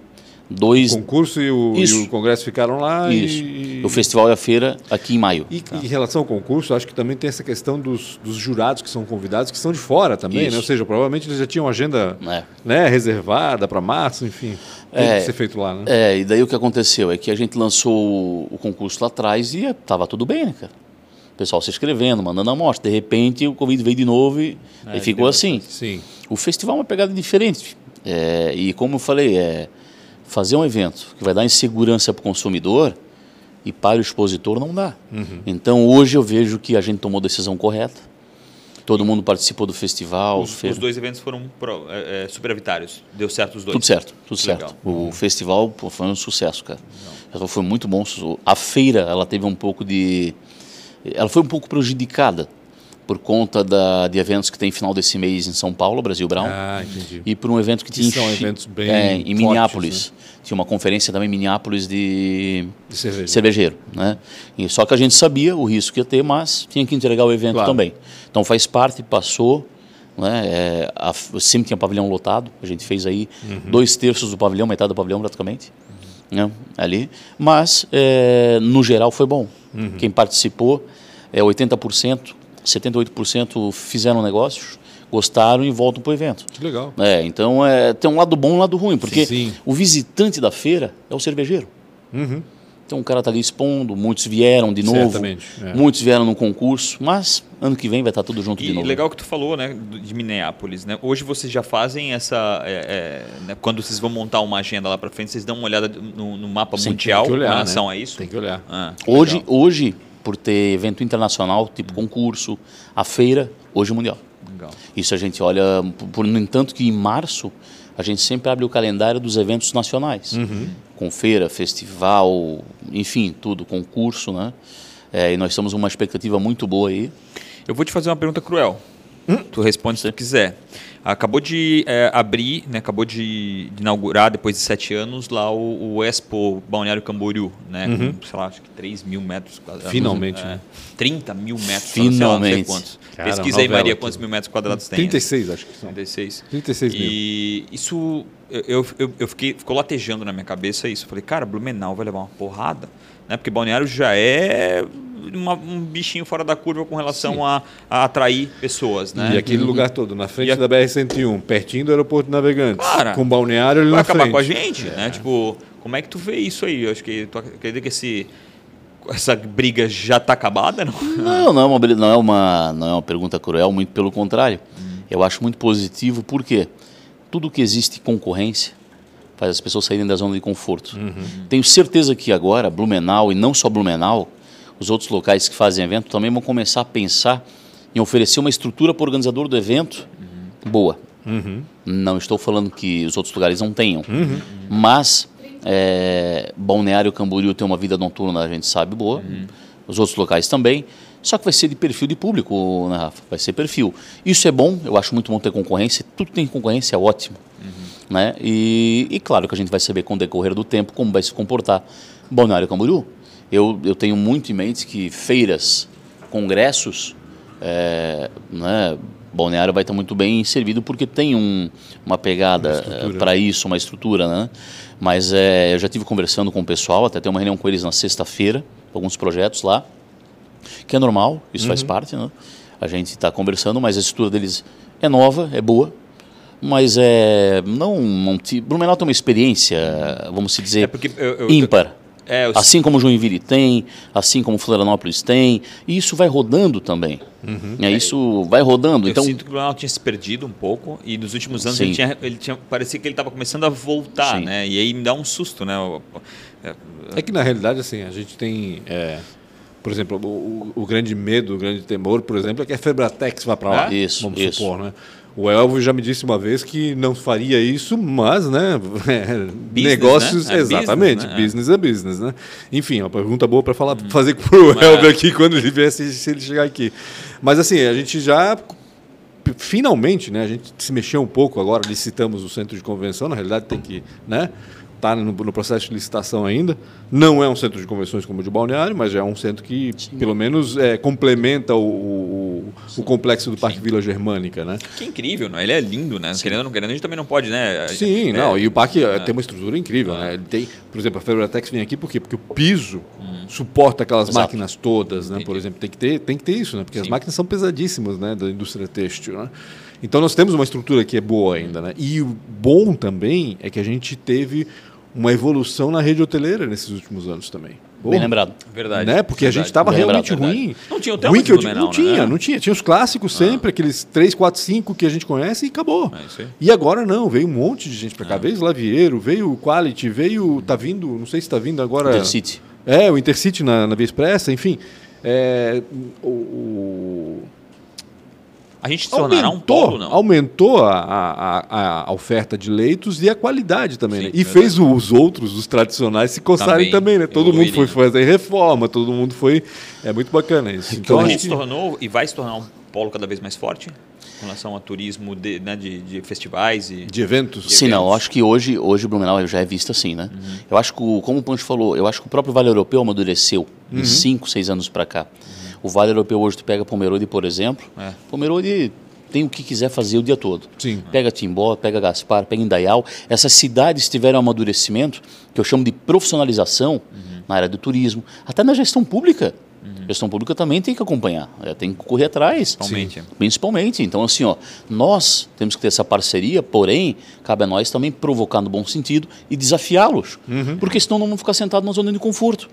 dois. O concurso e o, e o congresso ficaram lá. Isso. E, O festival e a feira aqui em maio. e, e em relação ao concurso, acho que também tem essa questão dos, dos jurados que são convidados, que são de fora também, Isso. né? Ou seja, provavelmente eles já tinham agenda É. né, reservada para março, enfim. Tem É. que ser feito lá, né? É, e daí o que aconteceu é que a gente lançou o, concurso lá atrás e tava tudo bem, né, cara? O pessoal se inscrevendo, mandando amostra. De repente o Covid veio de novo e, É, e ficou assim. Sim. O festival é uma pegada diferente. É, e como eu falei, é fazer um evento que vai dar insegurança para o consumidor e para o expositor não dá. Uhum. Então hoje eu vejo que a gente tomou a decisão correta. Todo mundo participou do festival. Os, os dois eventos foram pro, é, é, superavitários. Deu certo os dois. Tudo certo, tudo certo. O festival pô, foi um sucesso, cara. Então, Foi muito bom. A feira, ela teve um pouco de... Ela foi um pouco prejudicada por conta da, de eventos que tem final desse mês em São Paulo, Brasil Brown. Ah, entendi. E por um evento que Que tinha em são Chi- eventos bem é, em fortes, Minneapolis. Tinha uma conferência também em Minneapolis de De cerveja. cervejeiro, né? E só que a gente sabia o risco que ia ter, mas tinha que entregar o evento Claro. também. Então faz parte, passou, né? É, a, sempre tinha pavilhão lotado. A gente fez aí Uhum. dois terços do pavilhão, metade do pavilhão praticamente, né? Ali. Mas é, no geral foi bom. Uhum. Quem participou é 80%, 78% fizeram negócios, gostaram e voltam para o evento. Que legal. É, então é, tem um lado bom e um lado ruim, porque Sim. o visitante da feira é o cervejeiro. Uhum. Então o cara está ali expondo, muitos vieram de novo, Certamente, é. muitos vieram no concurso, mas ano que vem vai estar tudo junto de E novo. legal que tu falou, né, de Minneapolis, né? Hoje vocês já fazem essa, é, é, né, quando vocês vão montar uma agenda lá para frente, vocês dão uma olhada no, no mapa Sim, mundial olhar, né? relação a isso. Tem que olhar. Ah, Hoje, legal. hoje, por ter evento internacional, tipo concurso, a feira, hoje é mundial. Legal. Isso a gente olha, por, no entanto que em março a gente sempre abre o calendário dos eventos nacionais, com feira, festival, enfim, tudo, concurso, né? É, e nós estamos uma expectativa muito boa aí. Eu vou te fazer uma pergunta cruel. Hum? Tu responde se tu quiser. Acabou de é, abrir, né, acabou de, de inaugurar, depois de sete anos, lá o, o Expo Balneário Camboriú, né? Com, sei lá, acho que 3 mil metros quadrados. Uhum. Finalmente, É, né? 30 mil metros quadrados, não sei Finalmente. quantos. Cara, Pesquisa aí, novela Maria, aqui. quantos mil metros quadrados tem. 36, acho que são. 36. 36 mil. E isso, eu, eu, eu fiquei, ficou latejando na minha cabeça isso. Eu falei, cara, Blumenau vai levar uma porrada. Né? Porque Balneário já é uma, um bichinho fora da curva com relação a, a, atrair pessoas, né? E aquele lugar todo, na frente a... da BR-101, pertinho do aeroporto de Navegantes, Cara, com balneário ali vai na acabar frente. com a gente, é. né? Tipo, como é que tu vê isso aí? Eu acho que tu acredita que esse essa briga já está acabada, não? Não, não é, uma, não, é uma, não é uma pergunta cruel, muito pelo contrário. Hum. Eu acho muito positivo, porque tudo que existe concorrência faz as pessoas saírem da zona de conforto. Uhum. Tenho certeza que agora, Blumenau, e não só Blumenau, os outros locais que fazem evento também vão começar a pensar em oferecer uma estrutura para o organizador do evento uhum. boa. Uhum. Não estou falando que os outros lugares não tenham, mas é, Balneário Camboriú tem uma vida noturna, a gente sabe, boa. Os outros locais também. Só que vai ser de perfil de público, né, Rafa? Vai ser perfil. Isso é bom, eu acho muito bom ter concorrência. Tudo tem concorrência é ótimo. Uhum. Né? E, e, claro que a gente vai saber com o decorrer do tempo como vai se comportar Balneário Camboriú. Eu, eu tenho muito em mente que feiras, congressos, é, né, Balneário vai estar muito bem servido porque tem um, uma pegada para isso, uma estrutura, né? Mas é, eu já tive conversando com o pessoal, até tem uma reunião com eles na sexta-feira, alguns projetos lá, que é normal, isso uhum. faz parte, né? A gente está conversando, mas a estrutura deles é nova, é boa, mas é não, não Blumenau tem uma experiência, vamos dizer, é eu, eu, ímpar. É, eu... Assim como Joinville tem, assim como Florianópolis tem, e isso vai rodando também. Uhum. É, isso vai rodando. Eu então... sinto que o Blumenau tinha se perdido um pouco e nos últimos anos ele tinha, ele tinha, parecia que ele estava começando a voltar, Sim. né? E aí me dá um susto, né? É, é que na realidade assim a gente tem é, por exemplo, o, o, grande medo, o grande temor, por exemplo, é que a Febratex vá para lá. É? Isso, vamos isso. supor, né? O Elvio já me disse uma vez que não faria isso, mas, né, é, business, negócios, né? É exatamente, business, né? business, é business, né? Enfim, é uma pergunta boa para falar, hum. fazer para o Elvio aqui quando ele vier, se, se ele chegar aqui. Mas assim, a gente já finalmente, né, a gente se mexeu um pouco agora, licitamos o centro de convenção, na realidade tem que, né, está no, no, processo de licitação ainda. Não é um centro de convenções como o de Balneário, mas é um centro que, Sim. pelo menos, é, complementa o, o, o, complexo do Parque Sim. Vila Germânica. Né? Que incrível, né? ele é lindo, né? Querendo ou não querendo, a gente também não pode, né? Sim, é, não, e o parque é, tem uma estrutura incrível. Né? Ele tem, por exemplo, a Febretex vem aqui por quê? Porque o piso hum. suporta aquelas Exato. máquinas todas, né? por exemplo. Tem que, ter, tem que ter isso, né? porque Sim. as máquinas são pesadíssimas né? da indústria têxtil. Né? Então nós temos uma estrutura que é boa ainda. Né? E o bom também é que a gente teve uma evolução na rede hoteleira nesses últimos anos também. Bem lembrado. Verdade. Né? Porque verdade. a gente estava realmente lembrado, ruim. Não tinha hotel ruim que eu digo, não, não tinha, né? não tinha. Tinha os clássicos ah. sempre, aqueles 3, 4, 5 que a gente conhece e acabou. É e agora não, veio um monte de gente para cá. É. Veio o Lavieiro, veio o Quality, veio. Tá vindo, não sei se está vindo agora. Intercity. É, o Intercity na, na Via Expressa, enfim. É, o, o a gente se tornará aumentou, um polo, não? Aumentou a, a, a, oferta de leitos e a qualidade também, Sim, né? E verdade. fez os outros, os tradicionais, se coçarem também, também né? Todo mundo foi fazer reforma, todo mundo foi... É muito bacana isso. Então, então a gente se tornou e vai se tornar um polo cada vez mais forte? com relação a turismo de, né, de, de, festivais e de eventos. De Sim, eventos. não. Eu acho que hoje, hoje o Blumenau já é visto assim, né? Uhum. Eu acho que, como o Ponte falou, eu acho que o próprio Vale Europeu amadureceu uhum. de 5, 6 anos para cá. Uhum. O Vale Europeu hoje tu pega Pomerode, por exemplo. É. Pomerode tem o que quiser fazer o dia todo. Sim. Pega Timbó, pega Gaspar, pega Indaial. Essas cidades tiveram um amadurecimento, que eu chamo de profissionalização, uhum. na área do turismo, até na gestão pública. Uhum. Gestão pública também tem que acompanhar, é, tem que correr atrás. Principalmente. Sim. Principalmente. Então, assim, ó, nós temos que ter essa parceria, porém, cabe a nós também provocar no bom sentido e desafiá-los. Uhum. Porque senão não vão ficar sentados na zona de conforto.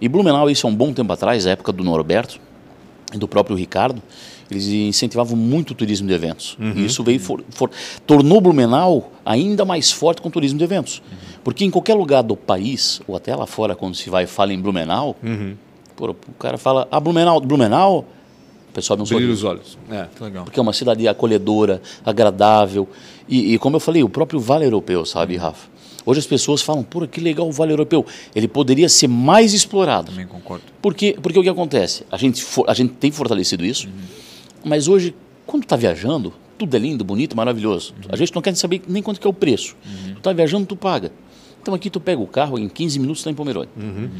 E Blumenau, isso há um bom tempo atrás, a época do Norberto, do próprio Ricardo, eles incentivavam muito o turismo de eventos. Uhum. E isso veio for, for, tornou Blumenau ainda mais forte com o turismo de eventos. Uhum. Porque em qualquer lugar do país, ou até lá fora, quando se vai e fala em Blumenau, uhum. pô, o cara fala, ah, Blumenau, Blumenau, o pessoal não Brilha os olhos. É, legal. Porque é uma cidade acolhedora, agradável. E, e, como eu falei, o próprio Vale Europeu, sabe, Rafa? Hoje as pessoas falam, pô, que legal o Vale Europeu. Ele poderia ser mais explorado. Também concordo. Porque, porque o que acontece? A gente, for, a gente tem fortalecido isso, uhum. mas hoje, quando está viajando, tudo é lindo, bonito, maravilhoso. Uhum. A gente não quer saber nem quanto que é o preço. Uhum. Tu está viajando, tu paga. Então aqui tu pega o carro, em 15 minutos está em Pomerode. Uhum.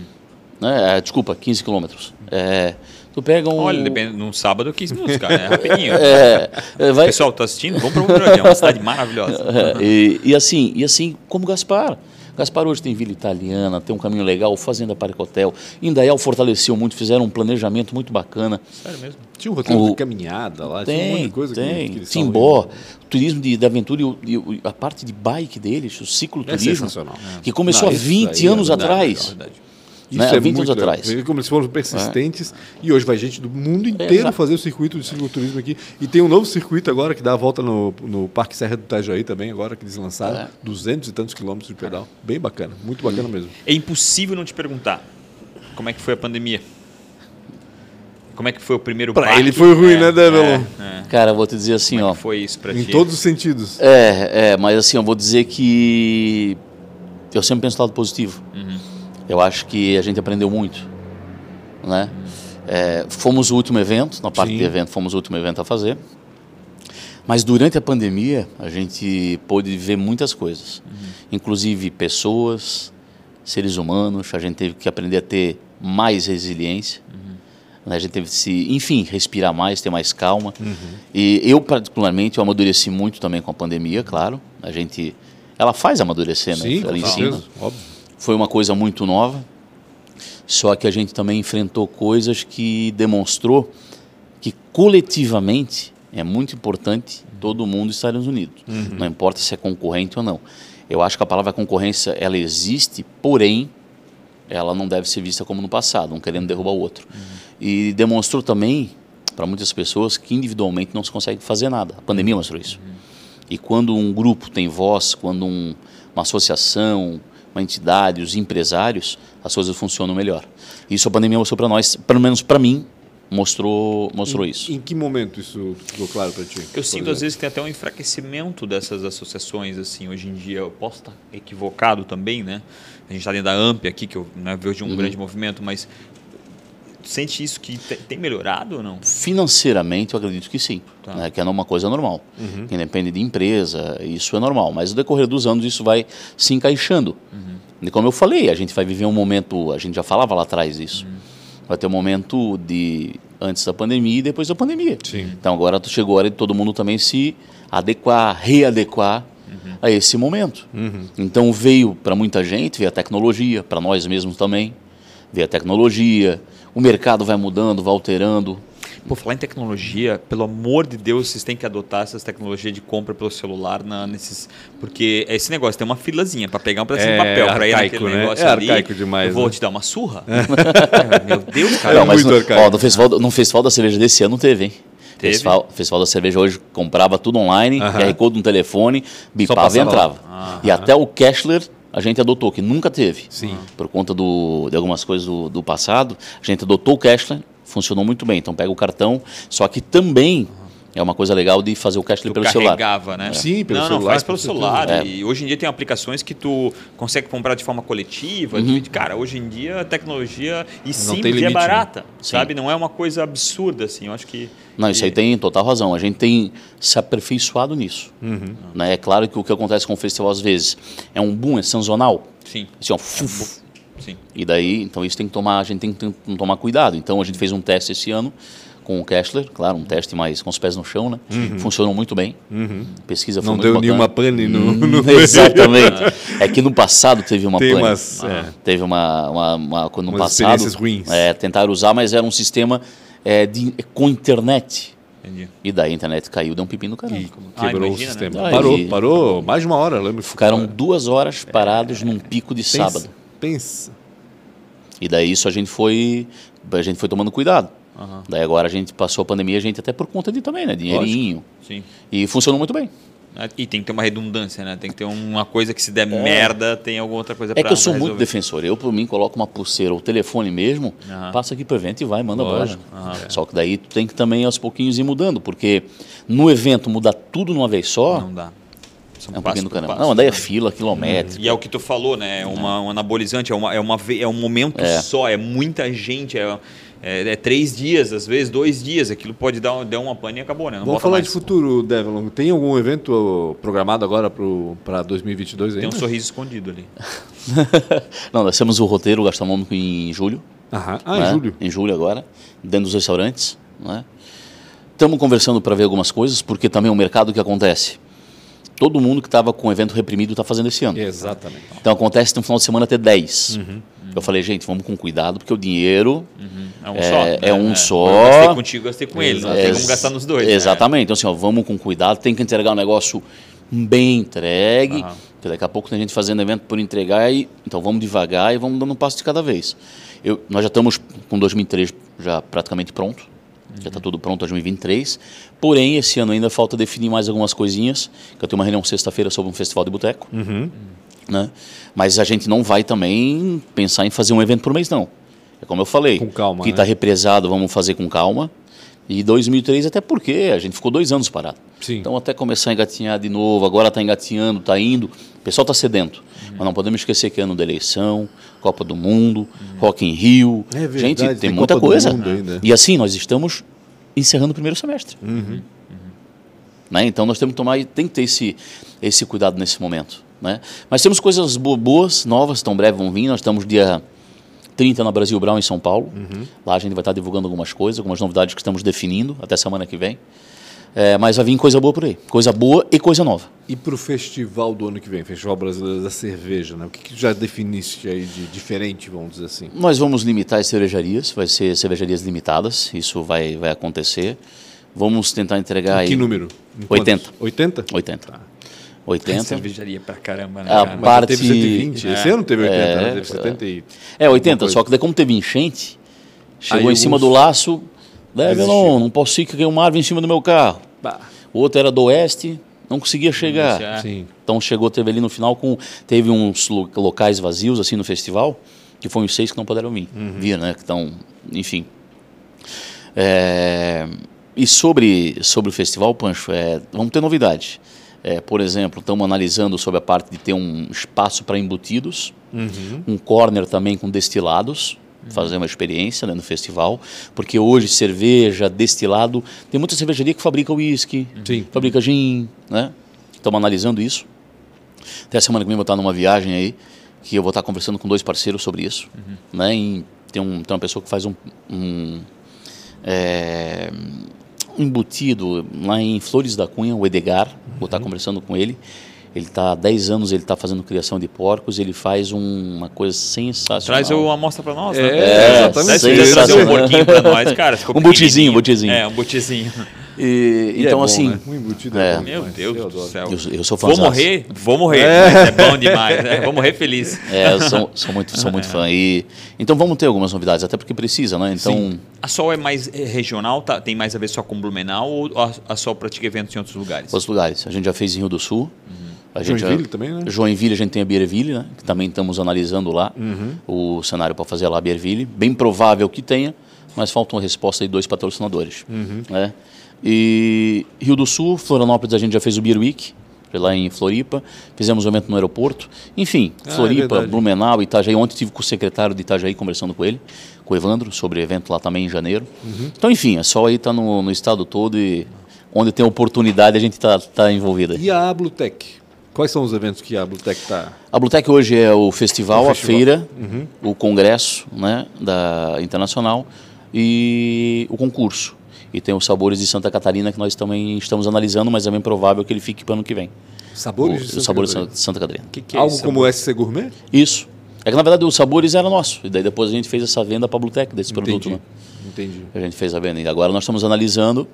Né? É, desculpa, 15 quilômetros. É, tu pega um... Olha, depende, num sábado, 15 minutos, cara. É rapidinho. é, é vai... Pessoal, tá assistindo? Vamos para Pomerode, é uma cidade maravilhosa. É, e, e, assim, e assim, como Gaspar. Gaspar hoje tem Vila Italiana, tem um caminho legal, Fazenda Parque Hotel. Indaial fortaleceu muito, fizeram um planejamento muito bacana. Sério mesmo? Tinha um roteiro O- de caminhada lá, tinha um monte Tem, de coisa que- tem. que Timbó, turismo de, de aventura e, o- e o- a parte de bike deles, o É cicloturismo, sensacional. que começou Não, há isso 20 aí é anos verdade, atrás. é verdade. Né, Isso há é 20 muito anos legal. atrás. Como eles foram persistentes e hoje vai gente do mundo inteiro Exato. fazer o circuito de cicloturismo aqui. E tem um novo circuito agora que dá a volta no, no Parque Serra do Itajaí também, agora que eles lançaram. É. 200 e tantos quilômetros de pedal. Bem bacana, muito bacana mesmo. É impossível não te perguntar como é que foi a pandemia. Como é que foi o primeiro Pra baque? ele foi ruim, É, né, Develon? É, é. Cara, eu vou te dizer assim, Como é ó. que foi isso pra Em ti? todos os sentidos. É, é, mas assim, eu vou dizer que eu sempre penso no lado positivo. Uhum. Eu acho que a gente aprendeu muito, né? É, fomos o último evento, na parte Sim. de evento, fomos o último evento a fazer. Mas durante a pandemia, a gente pôde ver muitas coisas, inclusive pessoas, seres humanos. A gente teve que aprender a ter mais resiliência. né? A gente teve que se, enfim, respirar mais, ter mais calma. E eu, particularmente, eu amadureci muito também com a pandemia, claro. A gente, ela faz amadurecer, né? Sim, ela com ensina. certeza, óbvio. Foi uma coisa muito nova. Só que a gente também enfrentou coisas que demonstrou que coletivamente é muito importante todo mundo estar unidos. Não importa se é concorrente ou não. Eu acho que a palavra concorrência ela existe, porém ela não deve ser vista como no passado, um querendo derrubar o outro. E demonstrou também para muitas pessoas que individualmente não se consegue fazer nada. A pandemia mostrou isso. E quando um grupo tem voz, quando um- uma associação, uma entidade, os empresários, as coisas funcionam melhor. Isso a pandemia mostrou para nós, pelo menos para mim, mostrou, mostrou isso. Em que momento isso ficou claro pra ti? Eu sinto exemplo? às vezes que tem até um enfraquecimento dessas associações assim hoje em dia. Eu posso estar equivocado também, né? A gente está dentro da AMP aqui que eu né, vejo um grande movimento, mas sente isso que te- tem melhorado ou não? Financeiramente, eu acredito que sim, Tá. né, que é uma coisa normal. Que depende de empresa, isso é normal. Mas no decorrer dos anos, isso vai se encaixando. E como eu falei, a gente vai viver um momento, a gente já falava lá atrás isso. Vai ter um momento de antes da pandemia e depois da pandemia. Sim. Então agora chegou a hora de todo mundo também se adequar, readequar a esse momento. Então veio para muita gente, veio a tecnologia, para nós mesmos também, veio a tecnologia, o mercado vai mudando, vai alterando. Pô, falar em tecnologia, pelo amor de Deus, vocês têm que adotar essas tecnologias de compra pelo celular na, nesses. Porque é esse negócio, tem uma filazinha para pegar um pedacinho É de papel para ir naquele né? negócio É ali. arcaico demais, Eu vou né? te dar uma surra? É, Meu Deus, cara. É Não, mas muito no, arcaico. ó, no, festival, no Festival da Cerveja desse ano teve, hein? Teve? Festival, Festival da Cerveja hoje comprava tudo online, Aham. QR Code no telefone, bipava e passava lá. entrava. E até o Cashler a gente adotou, que nunca teve. Sim. Por conta do, de algumas coisas do, do passado, a gente adotou o Cashler, funcionou muito bem. Então pega o cartão, só que também é uma coisa legal de fazer o Tu pelo celular. carregava, né? Sim, pelo não, celular, Não, faz pelo celular. É. E hoje em dia tem aplicações que tu consegue comprar de forma coletiva. Uhum. tu- Cara, hoje em dia a tecnologia e tem simples e limite, é né? barata, Sim. sabe? Não é uma coisa absurda, assim. Eu acho que... Não, isso aí tem total razão. A gente tem se aperfeiçoado nisso. Né? É claro que o que acontece com o festival às vezes é um boom, é sazonal. Sim, Assim, ó, fuf, sim. E daí, então isso tem que tomar, a gente tem que tomar cuidado. Então a gente fez um teste esse ano com o Kessler, claro, um teste mais com os pés no chão, né? Funcionou muito bem. Pesquisa foi Não muito deu bacana. nenhuma pane no, Hum, no Exatamente. É que no passado teve uma Tem pane. umas, é. Teve uma, uma, uma quando no Umas passado ruins. É, tentaram usar, mas era um sistema é, de, com internet. Entendi. E daí a internet caiu, deu um pepino no caramba. E Ah, quebrou imagina, o sistema. né? Parou, Aí- parou mais de uma hora, lembro. Ficaram duas horas parados num pico de Pensa- sábado. Pensa. E daí isso a gente foi, a gente foi tomando cuidado. Aham. Daí agora a gente passou a pandemia, a gente até por conta de também, né? Dinheirinho. Sim. E funcionou muito bem. Ah, E tem que ter uma redundância, né? Tem que ter uma coisa que se der merda, tem alguma outra coisa É pra que eu sou pra muito resolver. defensor. Eu, por mim, coloco uma pulseira ou telefone mesmo, Aham. passa aqui pro evento e vai, manda bola. Aham. Só que daí tu tem que também aos pouquinhos ir mudando, porque no evento mudar tudo numa vez só Não dá. São é um passo caramba. passo. Não, daí é fila, quilométrica. E é o que tu falou, né? É uma, um anabolizante, é, uma, é, uma, é um momento É. só, é muita gente, é, é, é três dias, às vezes dois dias. Aquilo pode dar, dar uma pane e acabou, né? Não Vamos falar mais. de futuro, Devlon. Tem algum evento programado agora para 2022 Tem ainda? um sorriso escondido ali. Não, nós temos o roteiro gastronômico em julho. Aham. Ah, né? em julho. Em julho agora, dentro dos restaurantes. Né? Estamos conversando para ver algumas coisas, porque também o mercado que acontece. todo mundo que estava com o evento reprimido está fazendo esse ano. Exatamente. Então acontece no final de semana ter 10. Eu falei, gente, vamos com cuidado, porque o dinheiro É um É- só. né? é um só. Eu gastei contigo, gastei com ele. Não tem Ex- como gastar nos dois. né? Exatamente. Então, assim, ó, vamos com cuidado, tem que entregar um negócio bem entregue. Aham. Porque daqui a pouco tem gente fazendo evento por entregar, e, então vamos devagar e vamos dando um passo de cada vez. Eu, nós já estamos com 2003 já praticamente pronto. Já está tudo pronto 2023. Porém, esse ano ainda falta definir mais algumas coisinhas. Que eu tenho uma reunião sexta-feira sobre um festival de boteco. Né? Mas a gente não vai também pensar em fazer um evento por mês, não. É como eu falei. Com calma, que né? está represado, vamos fazer com calma. E 2003, até porque a gente ficou dois anos parado. Sim. Então, até começar a engatinhar de novo, agora está engatinhando, está indo. O pessoal está sedento. Uhum. Mas não podemos esquecer que é ano da eleição, Copa do Mundo, Rock in Rio. É verdade, gente, tem, tem muita Copa coisa. E assim, nós estamos encerrando o primeiro semestre. Né? Então nós temos que tomar, tem que ter esse, esse cuidado nesse momento. Né? Mas temos coisas bo- boas, novas, tão breve vão vir. Nós estamos dia 30 na Brasil Brown em São Paulo. Lá a gente vai estar divulgando algumas coisas, algumas novidades que estamos definindo até semana que vem. É, mas vai vir coisa boa por aí. Coisa boa e coisa nova. E para o festival do ano que vem, Festival Brasileiro da Cerveja, né? O que, que já definiste aí de diferente, vamos dizer assim? Nós vamos limitar as cervejarias, vai ser cervejarias limitadas, isso vai, vai acontecer. Vamos tentar entregar Em que aí número? Em 80. quantos? 80? 80. Tá. 80. Cervejaria pra caramba, né? A cara? Mas Parte- teve 120. Esse É. ano teve 80, É, né? Teve é. 70 e... É, 80, Alguma só que daí como teve enchente, chegou Aí em cima alguns do laço, deve desistiu. não, não posso ir que caiu uma árvore em cima do meu carro. Bah. O outro era do oeste, não conseguia chegar. Sim. Então chegou, teve ali no final com. Teve uns lo- locais vazios assim no festival, que foram os seis que não puderam vir. Vir, né? Que estão, enfim. É, e sobre, sobre o festival, Pancho, é, vamos ter novidade. É, por exemplo, estamos analisando sobre a parte de ter um espaço para embutidos, um corner também com destilados, fazer uma experiência né, no festival, porque hoje cerveja, destilado, tem muita cervejaria que fabrica uísque, Sim. fabrica gin, né? Estamos analisando isso. Até a semana que vem vou estar numa viagem aí, que eu vou estar conversando com dois parceiros sobre isso. Né? E tem, um, tem uma pessoa que faz um, um, é, um embutido lá em Flores da Cunha, o Edgar, vou estar conversando com ele. Ele está há 10 anos, ele está fazendo criação de porcos, ele faz um- uma coisa sensacional. Traz o amostra pra nós, É, né? É, exatamente. Se quiser trazer um porquinho pra nós, cara. Um butizinho, pequenininho. butizinho. É, um butizinho. E, E é então, bom, assim, né? Um embutido é. é bom Meu. Deus Eu do céu. eu, eu sou Vou fãzaço. morrer? Vou morrer. É, bom demais, né? Vou morrer feliz. É, eu sou, sou muito, sou muito fã. E, então vamos ter algumas novidades, até porque precisa, né? Então, Sim. A Sol é mais regional, tá? tem mais a ver só com Blumenau ou a, a Sol pratica eventos em outros lugares? outros lugares. A gente já fez em Rio do Sul. A gente Joinville já, também, né? Joinville, a gente tem a Bierville, né? Que também estamos analisando lá Uhum. o cenário para fazer lá a Bierville. Bem provável que tenha, mas falta uma resposta de dois patrocinadores. Uhum. Né? E Rio do Sul, Florianópolis, a gente já fez o Beer Week, foi lá em Floripa. Fizemos um evento no aeroporto. Enfim, Ah, é Floripa, verdade. Blumenau, Itajaí. Ontem tive com o secretário de Itajaí conversando com ele, com o Evandro, sobre o evento lá também em janeiro. Uhum. Então, enfim, é só aí tá no, no estado todo e onde tem oportunidade a gente está tá envolvida. E a Ablutec? Quais são os eventos que a Ablutec está... A Blutec hoje é o festival, O a festival. feira, o congresso né, da internacional e o concurso. E tem os sabores de Santa Catarina que nós também estamos analisando, mas é bem provável que ele fique para o ano que vem. Sabores o, de os Santa sabores Catarina? de Santa Catarina. que, que é Algo como o SC Gourmet? Isso. É que na verdade os sabores era nosso. E daí depois a gente fez essa venda para a Blutec desse produto. Entendi. Né? Entendi. A gente fez a venda. E agora nós estamos analisando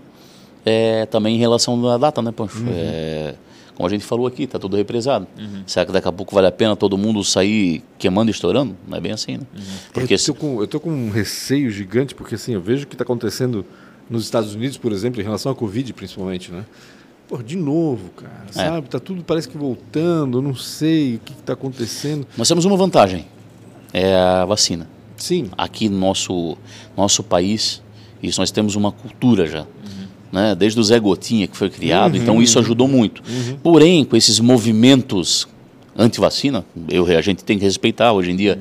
é, também em relação à data, né, Pancho? É, como a gente falou aqui, está tudo represado. Será que daqui a pouco vale a pena todo mundo sair queimando e estourando? Não é bem assim, né? Porque eu, tô com, eu tô com um receio gigante, porque assim, eu vejo o que está acontecendo nos Estados Unidos, por exemplo, em relação à Covid, principalmente, né? Pô, de novo, cara, É. sabe? Tá tudo parece que voltando, não sei o que está acontecendo. nós temos uma vantagem, é a vacina. Sim, Aqui no nosso, nosso país, isso nós temos uma cultura já. Né? Desde o Zé Gotinha que foi criado, então isso ajudou muito. Porém, com esses movimentos anti-vacina, eu, a gente tem que respeitar. Hoje em dia,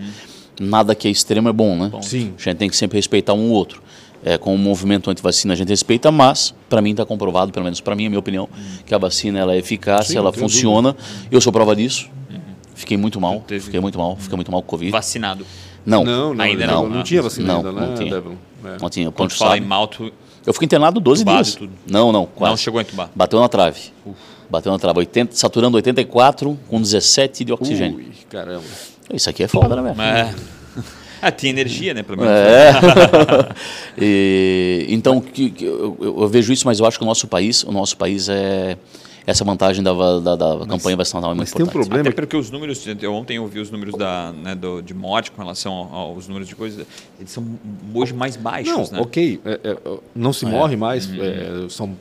nada que é extremo é bom, né? Sim. A gente tem que sempre respeitar um ou outro. É, com o movimento anti-vacina a gente respeita, mas para mim está comprovado, pelo menos para mim, a minha opinião, que a vacina ela é eficaz, Sim, ela funciona. Eu sou prova disso. Fiquei muito mal, Teve- fiquei muito mal, fiquei muito mal com Covid. Vacinado. Não, não, não, Ainda não, não. não, tinha vacina Não, ainda, né, não tinha. É. não tinha. O Quando fala em malto, Eu fiquei internado 12 Entubado dias. tudo. Não, não, quase. Não chegou a entubar. Bateu na trave. Bateu na trave. 80, saturando 84 com 17 de oxigênio. Ui, caramba. Isso aqui é foda, né, velho? É. Ah, tinha energia, né? Pelo menos. É. E, então, que, que eu, eu- vejo isso, mas eu acho que o nosso país, o nosso país é essa vantagem da, da, da campanha vacinal é muito Mas tem um importante. problema. Até porque os números, eu ontem eu vi os números da, né, do, de morte com relação ao- aos números de coisas, eles são hoje mais baixos, Não, né? ok, é, é, não se morre mais, é, são,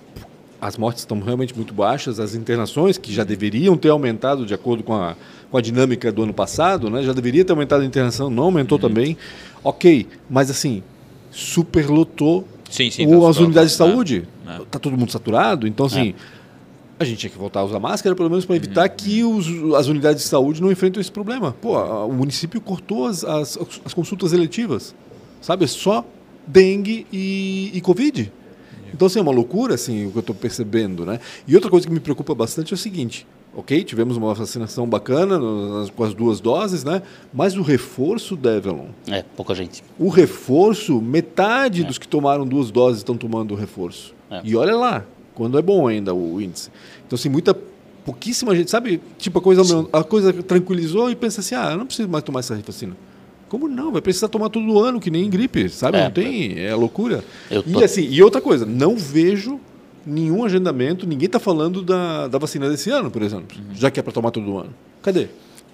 as mortes estão realmente muito baixas, as internações, que já deveriam ter aumentado de acordo com a, com a dinâmica do ano passado, né, já deveria ter aumentado a internação, não aumentou também, ok, mas assim, superlotou Sim, sim. o- tá- as tá- unidades de tá- saúde, é. está todo mundo saturado, então assim... A gente tinha que voltar a usar máscara, pelo menos para evitar que os, as unidades de saúde não enfrentem esse problema. Pô, o município cortou as, as, as consultas eletivas. Sabe? É só dengue e, e Covid. Então, assim, é uma loucura, assim, o que eu estou percebendo, né? E outra coisa que me preocupa bastante é o seguinte. Ok, tivemos uma vacinação bacana nas- com as duas doses, né? Mas o reforço, Develon, É, pouca gente. o reforço, metade dos que tomaram duas doses estão tomando o reforço. É. E olha lá, quando é bom ainda o índice. Então, assim, muita. Pouquíssima gente, sabe? Tipo, a coisa, a coisa tranquilizou e pensa assim: ah, eu não preciso mais tomar essa vacina. Como não? Vai precisar tomar todo ano, que nem gripe, sabe? É. não tem. É loucura. Eu tô- E assim, e outra coisa, não vejo nenhum agendamento, ninguém está falando da, da vacina desse ano, por exemplo, já que é para tomar todo ano. Cadê?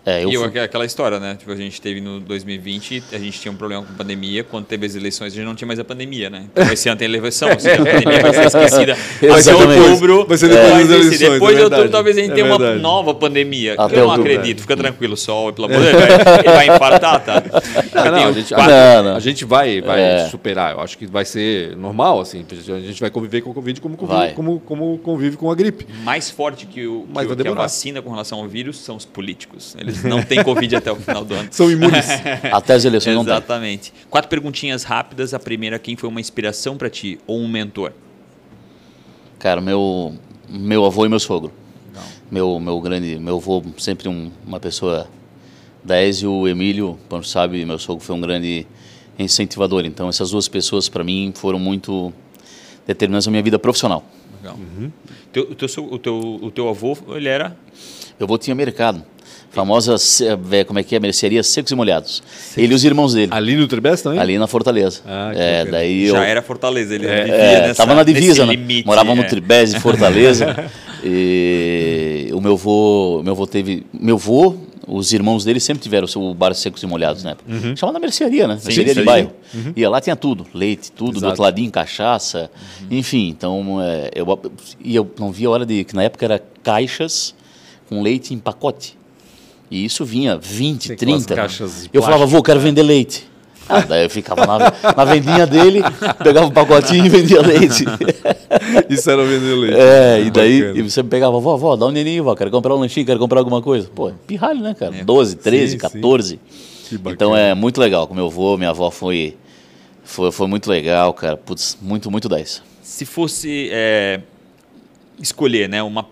É, eu E eu, fui- aquela história, né? Tipo, a gente teve no 2020, a gente tinha um problema com pandemia. Quando teve as eleições, a gente não tinha mais a pandemia, né? Então esse ano tem eleição, ou seja, a pandemia vai ser esquecida. Exatamente. outubro, Vai ser depois das eleições, Depois é de outubro, talvez a gente É tenha uma nova pandemia. Até eu não outubro, acredito, fica tranquilo, sol, pelo amor de Deus. Ele vai infartar, tá? Não, tenho a, gente, quatro- a- Não, não. a gente vai, vai É. superar. Eu acho que vai ser normal, assim. A gente vai conviver com o Covid como convive, como, como convive com a gripe. mais forte que, o, que, que a vacina com relação ao vírus são os políticos. Eles não têm Covid até o final do ano. São imunes. até as eleições não tem. Exatamente. Quatro perguntinhas rápidas. A primeira, quem foi uma inspiração para ti ou um mentor? Cara, meu, meu avô e meu sogro. Não. Meu, meu grande, meu avô sempre um- uma pessoa 10 e o Emílio, quando sabe, meu sogro foi um grande incentivador. Então essas duas pessoas para mim foram muito determinantes na minha vida profissional. Legal. Teu- o, teu, o, teu, o teu avô, ele era Meu avô tinha mercado. Famosa, eh, como é que é? Mercearia Secos e Molhados. Ele e os irmãos dele. Ali no Tribes também? Ali na Fortaleza. Ah, que é, daí eu, já era Fortaleza. Ele vivia É, nessa, tava na divisa, né? limite, Morava no é. Tribés, em Fortaleza. e o meu avô, meu avô teve, meu avô, os irmãos dele sempre tiveram o seu bar secos e molhados, né? Uhum. Chamava na mercearia, né? mercearia sim. de bairro. Ia lá tinha tudo, leite, tudo, do Exato. outro ladinho cachaça, Uhum. enfim. Então é, eu e eu não via a hora de que na época era caixas com leite em pacote. E isso vinha 20, Tem aquelas 30. caixas de eu falava, vô, quero vender leite. Ah, daí eu ficava na, na vendinha dele, pegava o pacotinho e vendia leite. Isso era vender leite. É, e daí Bacana. e você pegava, vó, vó, dá um neninho, vó, quero comprar um lanchinho, quero comprar alguma coisa. Pô, pirralho, né, cara? 12, 13, É. Sim, sim. 14. Que bacana. Então é muito legal. Com meu avô, minha avó foi, foi, foi muito legal, cara. Putz, muito, muito 10. Se fosse é, escolher, né, uma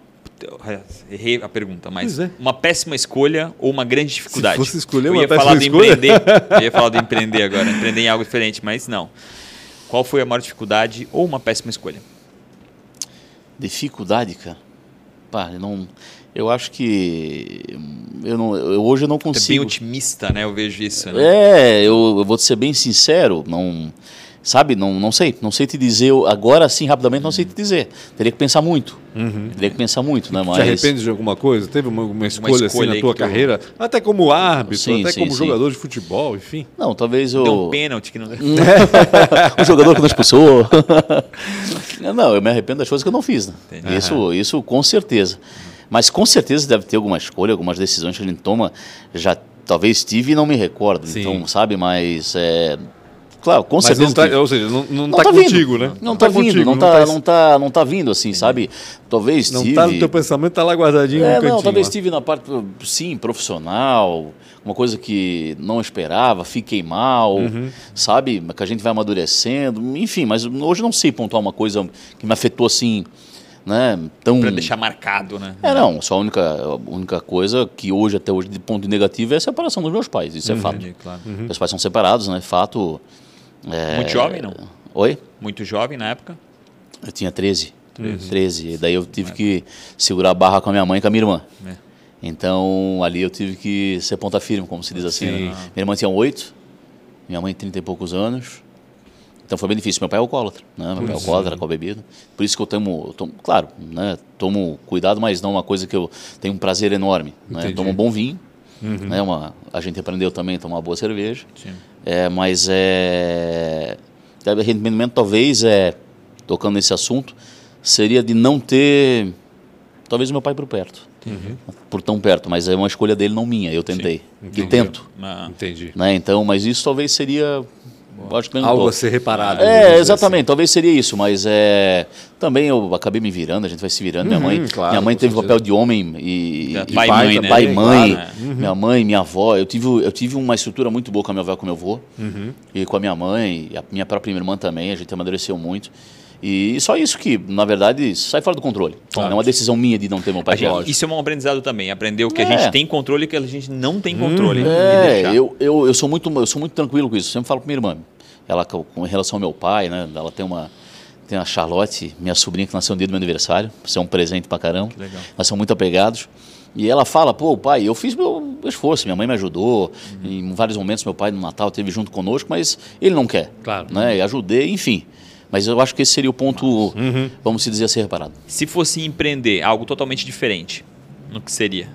errei a pergunta, mas é. uma péssima escolha ou uma grande dificuldade. fosse escolher eu uma ia péssima falar do escolha? empreender, eu ia falar do empreender agora, empreender em algo diferente, mas não. Qual foi a maior dificuldade ou uma péssima escolha? Dificuldade, cara. Pá, eu não. Eu acho que. Eu não, eu, hoje eu não Você é bem consigo. otimista, né? Eu vejo isso, né? É, eu, eu vou ser bem sincero, não. Sabe, não, não sei. Não sei te dizer. eu- Agora, assim, rapidamente, não sei te dizer. Teria que pensar muito. Teria que pensar muito, né? Mas. Te arrepende de alguma coisa? Teve uma, uma escolha, assim escolha na aí tua tu- carreira? Até como árbitro, Sim, até sim, como sim. jogador de futebol, enfim. Não, talvez eu. Deu um pênalti que não o jogador que não expulsou. não, eu me arrependo das coisas que eu não fiz. Né? Entendi. Isso, isso com certeza. Mas com certeza deve ter alguma escolha, algumas decisões que a gente toma. Já talvez tive e não me recordo. Sim. Então, sabe, mas. É, claro, com Mas certeza. não tá, tive. ou seja, não, não, Não tá, tá vindo. contigo, né? Não tá, vindo, contigo, não, tá, não, tá, não tá vindo assim, sabe? Talvez Não tive. tá no teu pensamento, tá lá guardadinho É, no cantinho. não, talvez ó. estive na parte, sim, profissional, uma coisa que não esperava, fiquei mal, Uhum. sabe? Que a gente vai amadurecendo, enfim, mas hoje não sei pontuar uma coisa que me afetou assim, né? Tão. Pra deixar marcado, né? É, não, só a única, a única coisa que hoje, até hoje, de ponto negativo é a separação dos meus pais, isso é fato. Entendi, claro. Meus pais são separados, né? Fato. É- Muito jovem, não? Oi? Muito jovem na época. Eu tinha 13. 13. E daí eu tive que segurar a barra com a minha mãe e com a minha irmã. É. Então ali eu tive que ser ponta firme, como se diz assim. Sim. né? Minha irmã tinha 8, minha mãe 30 e poucos anos. Então foi bem difícil. Meu pai é alcoólatra, né? Meu pai é alcoólatra com a bebida. Por isso que eu tomo, eu tomo claro, né? Tomo cuidado, mas não é uma coisa que eu tenho um prazer enorme. Né? Tomo um bom vinho, né? Uma, a gente aprendeu também a tomar uma boa cerveja. Sim. É, mas é de arrependimento talvez é tocando nesse assunto seria de não ter talvez meu pai por perto, por tão perto, mas é uma escolha dele não minha. Eu tentei e Entendeu. tento, Ah, Entendi. né? Então, mas isso talvez seria acho que Algo a ser reparado. é, dizer exatamente, talvez seria isso, mas é, também eu acabei me virando, a gente vai se virando. minha Uhum, mãe, claro, minha mãe teve certeza. papel de homem e, É, e pai e mãe, né? pai mãe, Claro, minha mãe, minha avó. Eu tive, eu tive uma estrutura muito boa com a minha avó com meu avô, Uhum. e com a minha mãe, e a minha própria irmã também, a gente amadureceu muito. E só isso que, na verdade, sai fora do controle. Não é uma decisão minha de não ter meu pai a gente- isso é um aprendizado também. Aprender o que a É. gente tem controle e o que a gente não tem controle. E É, eu, eu, eu, sou muito, eu sou muito tranquilo com isso. Eu sempre falo com minha irmã. Ela, com relação ao meu pai, né? Ela tem uma. Tem a Charlotte, minha sobrinha, que nasceu no dia do meu aniversário. Isso é um presente pra caramba. legal. Nós somos muito apegados. E ela fala, pô, pai, eu fiz meu esforço, minha mãe me ajudou. Em vários momentos, meu pai no Natal esteve junto conosco, mas ele não quer. Claro. Né? E ajudei, enfim. Mas eu acho que esse seria o ponto, vamos se dizer, a ser reparado. Se fosse empreender algo totalmente diferente, no que seria?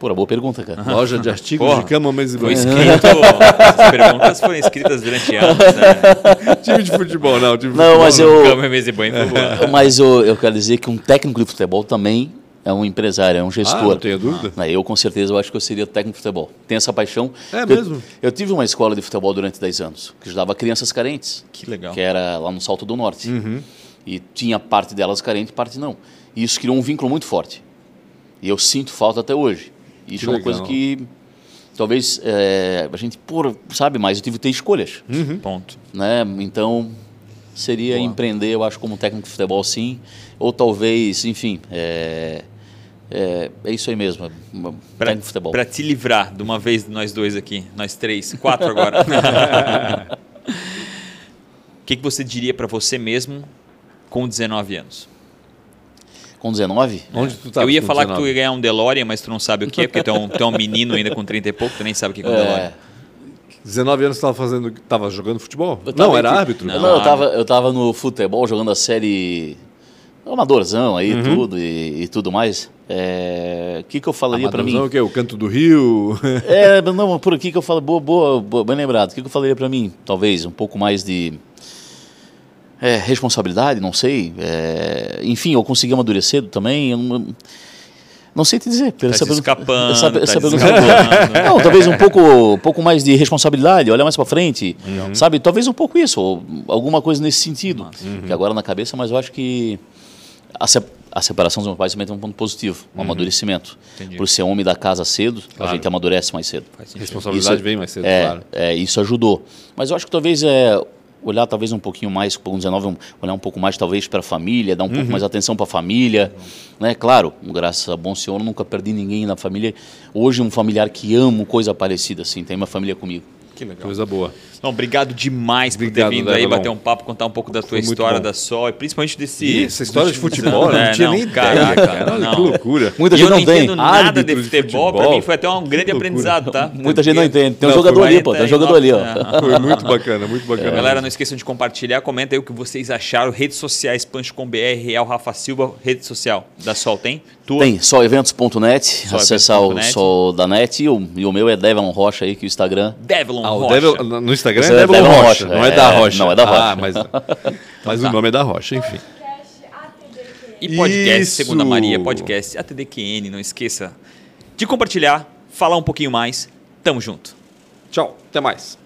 Pô, boa pergunta, cara. Loja de artigos Porra, de cama, mesa e Foi banho. escrito. Essas perguntas foram escritas durante anos. Né? time de futebol, não. Time de Não, futebol, mas eu- Cama, mesa e banho. Mas eu, eu quero dizer que um técnico de futebol também é um empresário, é um Ah, gestor. não tenho dúvida. Eu, com certeza, eu acho que eu seria técnico de futebol. Tenho essa paixão. É Eu- mesmo? Eu, tive uma escola de futebol durante 10 anos, que ajudava crianças carentes, Que legal. que era lá no Salto do Norte. Uhum. E tinha parte delas carente, parte não. E isso criou um vínculo muito forte. E eu sinto falta até hoje. Isso Que é uma coisa legal. que talvez é, a gente, por, sabe, mas eu tive que ter escolhas. Ponto. Né? Então, seria Boa. empreender, eu acho, como técnico de futebol, sim. Ou talvez, enfim, é, é, é isso aí mesmo, Pra, futebol. pra te livrar de uma vez de nós dois aqui, nós três, quatro agora. O que, que você diria pra você mesmo com 19 anos? Com 19? Onde tu tá? eu ia falar que tu 19? ia ganhar um DeLorean, mas tu não sabe o que é, porque tu é um, tu é um menino ainda com 30 e pouco, tu nem sabe o que é um DeLorean. É, 19 anos você estava fazendo. Tava jogando futebol? tava Não, era árbitro. Não. Não, eu, tava, eu tava no futebol jogando a série amadorzão aí, Uhum. tudo e, e tudo mais. É, O que, que eu falaria para mim? O quê? O canto do rio? É, não, por aqui que eu falo, boa, boa, boa, bem lembrado. O que que eu falaria para mim? Talvez um pouco mais de é, responsabilidade, não sei. É, enfim, eu consegui amadurecer também. Eu não, não sei te dizer. Tá pergunta- escapando, essa- tá essa pergunta-. Não, talvez um pouco, um pouco mais de responsabilidade, olhar mais para frente, Uhum. sabe? Talvez um pouco isso, alguma coisa nesse sentido. Que agora na cabeça, mas eu acho que a, se- a separação dos meus pais também tem um ponto positivo, um amadurecimento. Uhum. Entendi. Por ser homem da casa cedo, Claro. a gente amadurece mais cedo. Responsabilidade Isso- bem mais cedo, é, claro. é, isso ajudou. Mas eu acho que talvez é olhar talvez um pouquinho mais, com 19, um- olhar um pouco mais talvez para a família, dar um Uhum. pouco mais atenção para a família, né? Claro, graças a bom Senhor, nunca perdi ninguém na família. Hoje um familiar que amo, coisa parecida assim, tem uma família comigo. Que legal. Coisa boa. Não, obrigado demais por Obrigado, ter vindo aí, Develon. bater um papo, contar um pouco da tua história bom. da Sol, e principalmente desse. Ih, essa história de futebol, eu É, não tinha nem caraca, ideia, cara. Não. que loucura. Muita E gente eu não não tem. entendo nada de de futebol, pra futebol. mim foi até um grande aprendizado, tá? Muita gente não entende. Tem um Não, jogador ali, pô, tem um jogador ali, ó. Foi muito bacana, muito bacana. Galera, não esqueçam de compartilhar, comenta aí o que vocês acharam. Redes sociais, Punch com BR, Real Rafa Silva, rede social da Sol tem? Tua? Tem, soeventos.net, Só acessar o sol da net e o, e meu é Devon Rocha aí, que o Instagram. Devilon Ah, Rocha. No Instagram Esse é é Devil Devil Rocha, Rocha, não é é, da Rocha. não, é da Rocha. Ah, mas, mas o nome é da Rocha, enfim. E podcast Isso. Segunda Maria, podcast ATDQN, não esqueça de compartilhar, falar um pouquinho mais. Tamo junto. Tchau, até mais.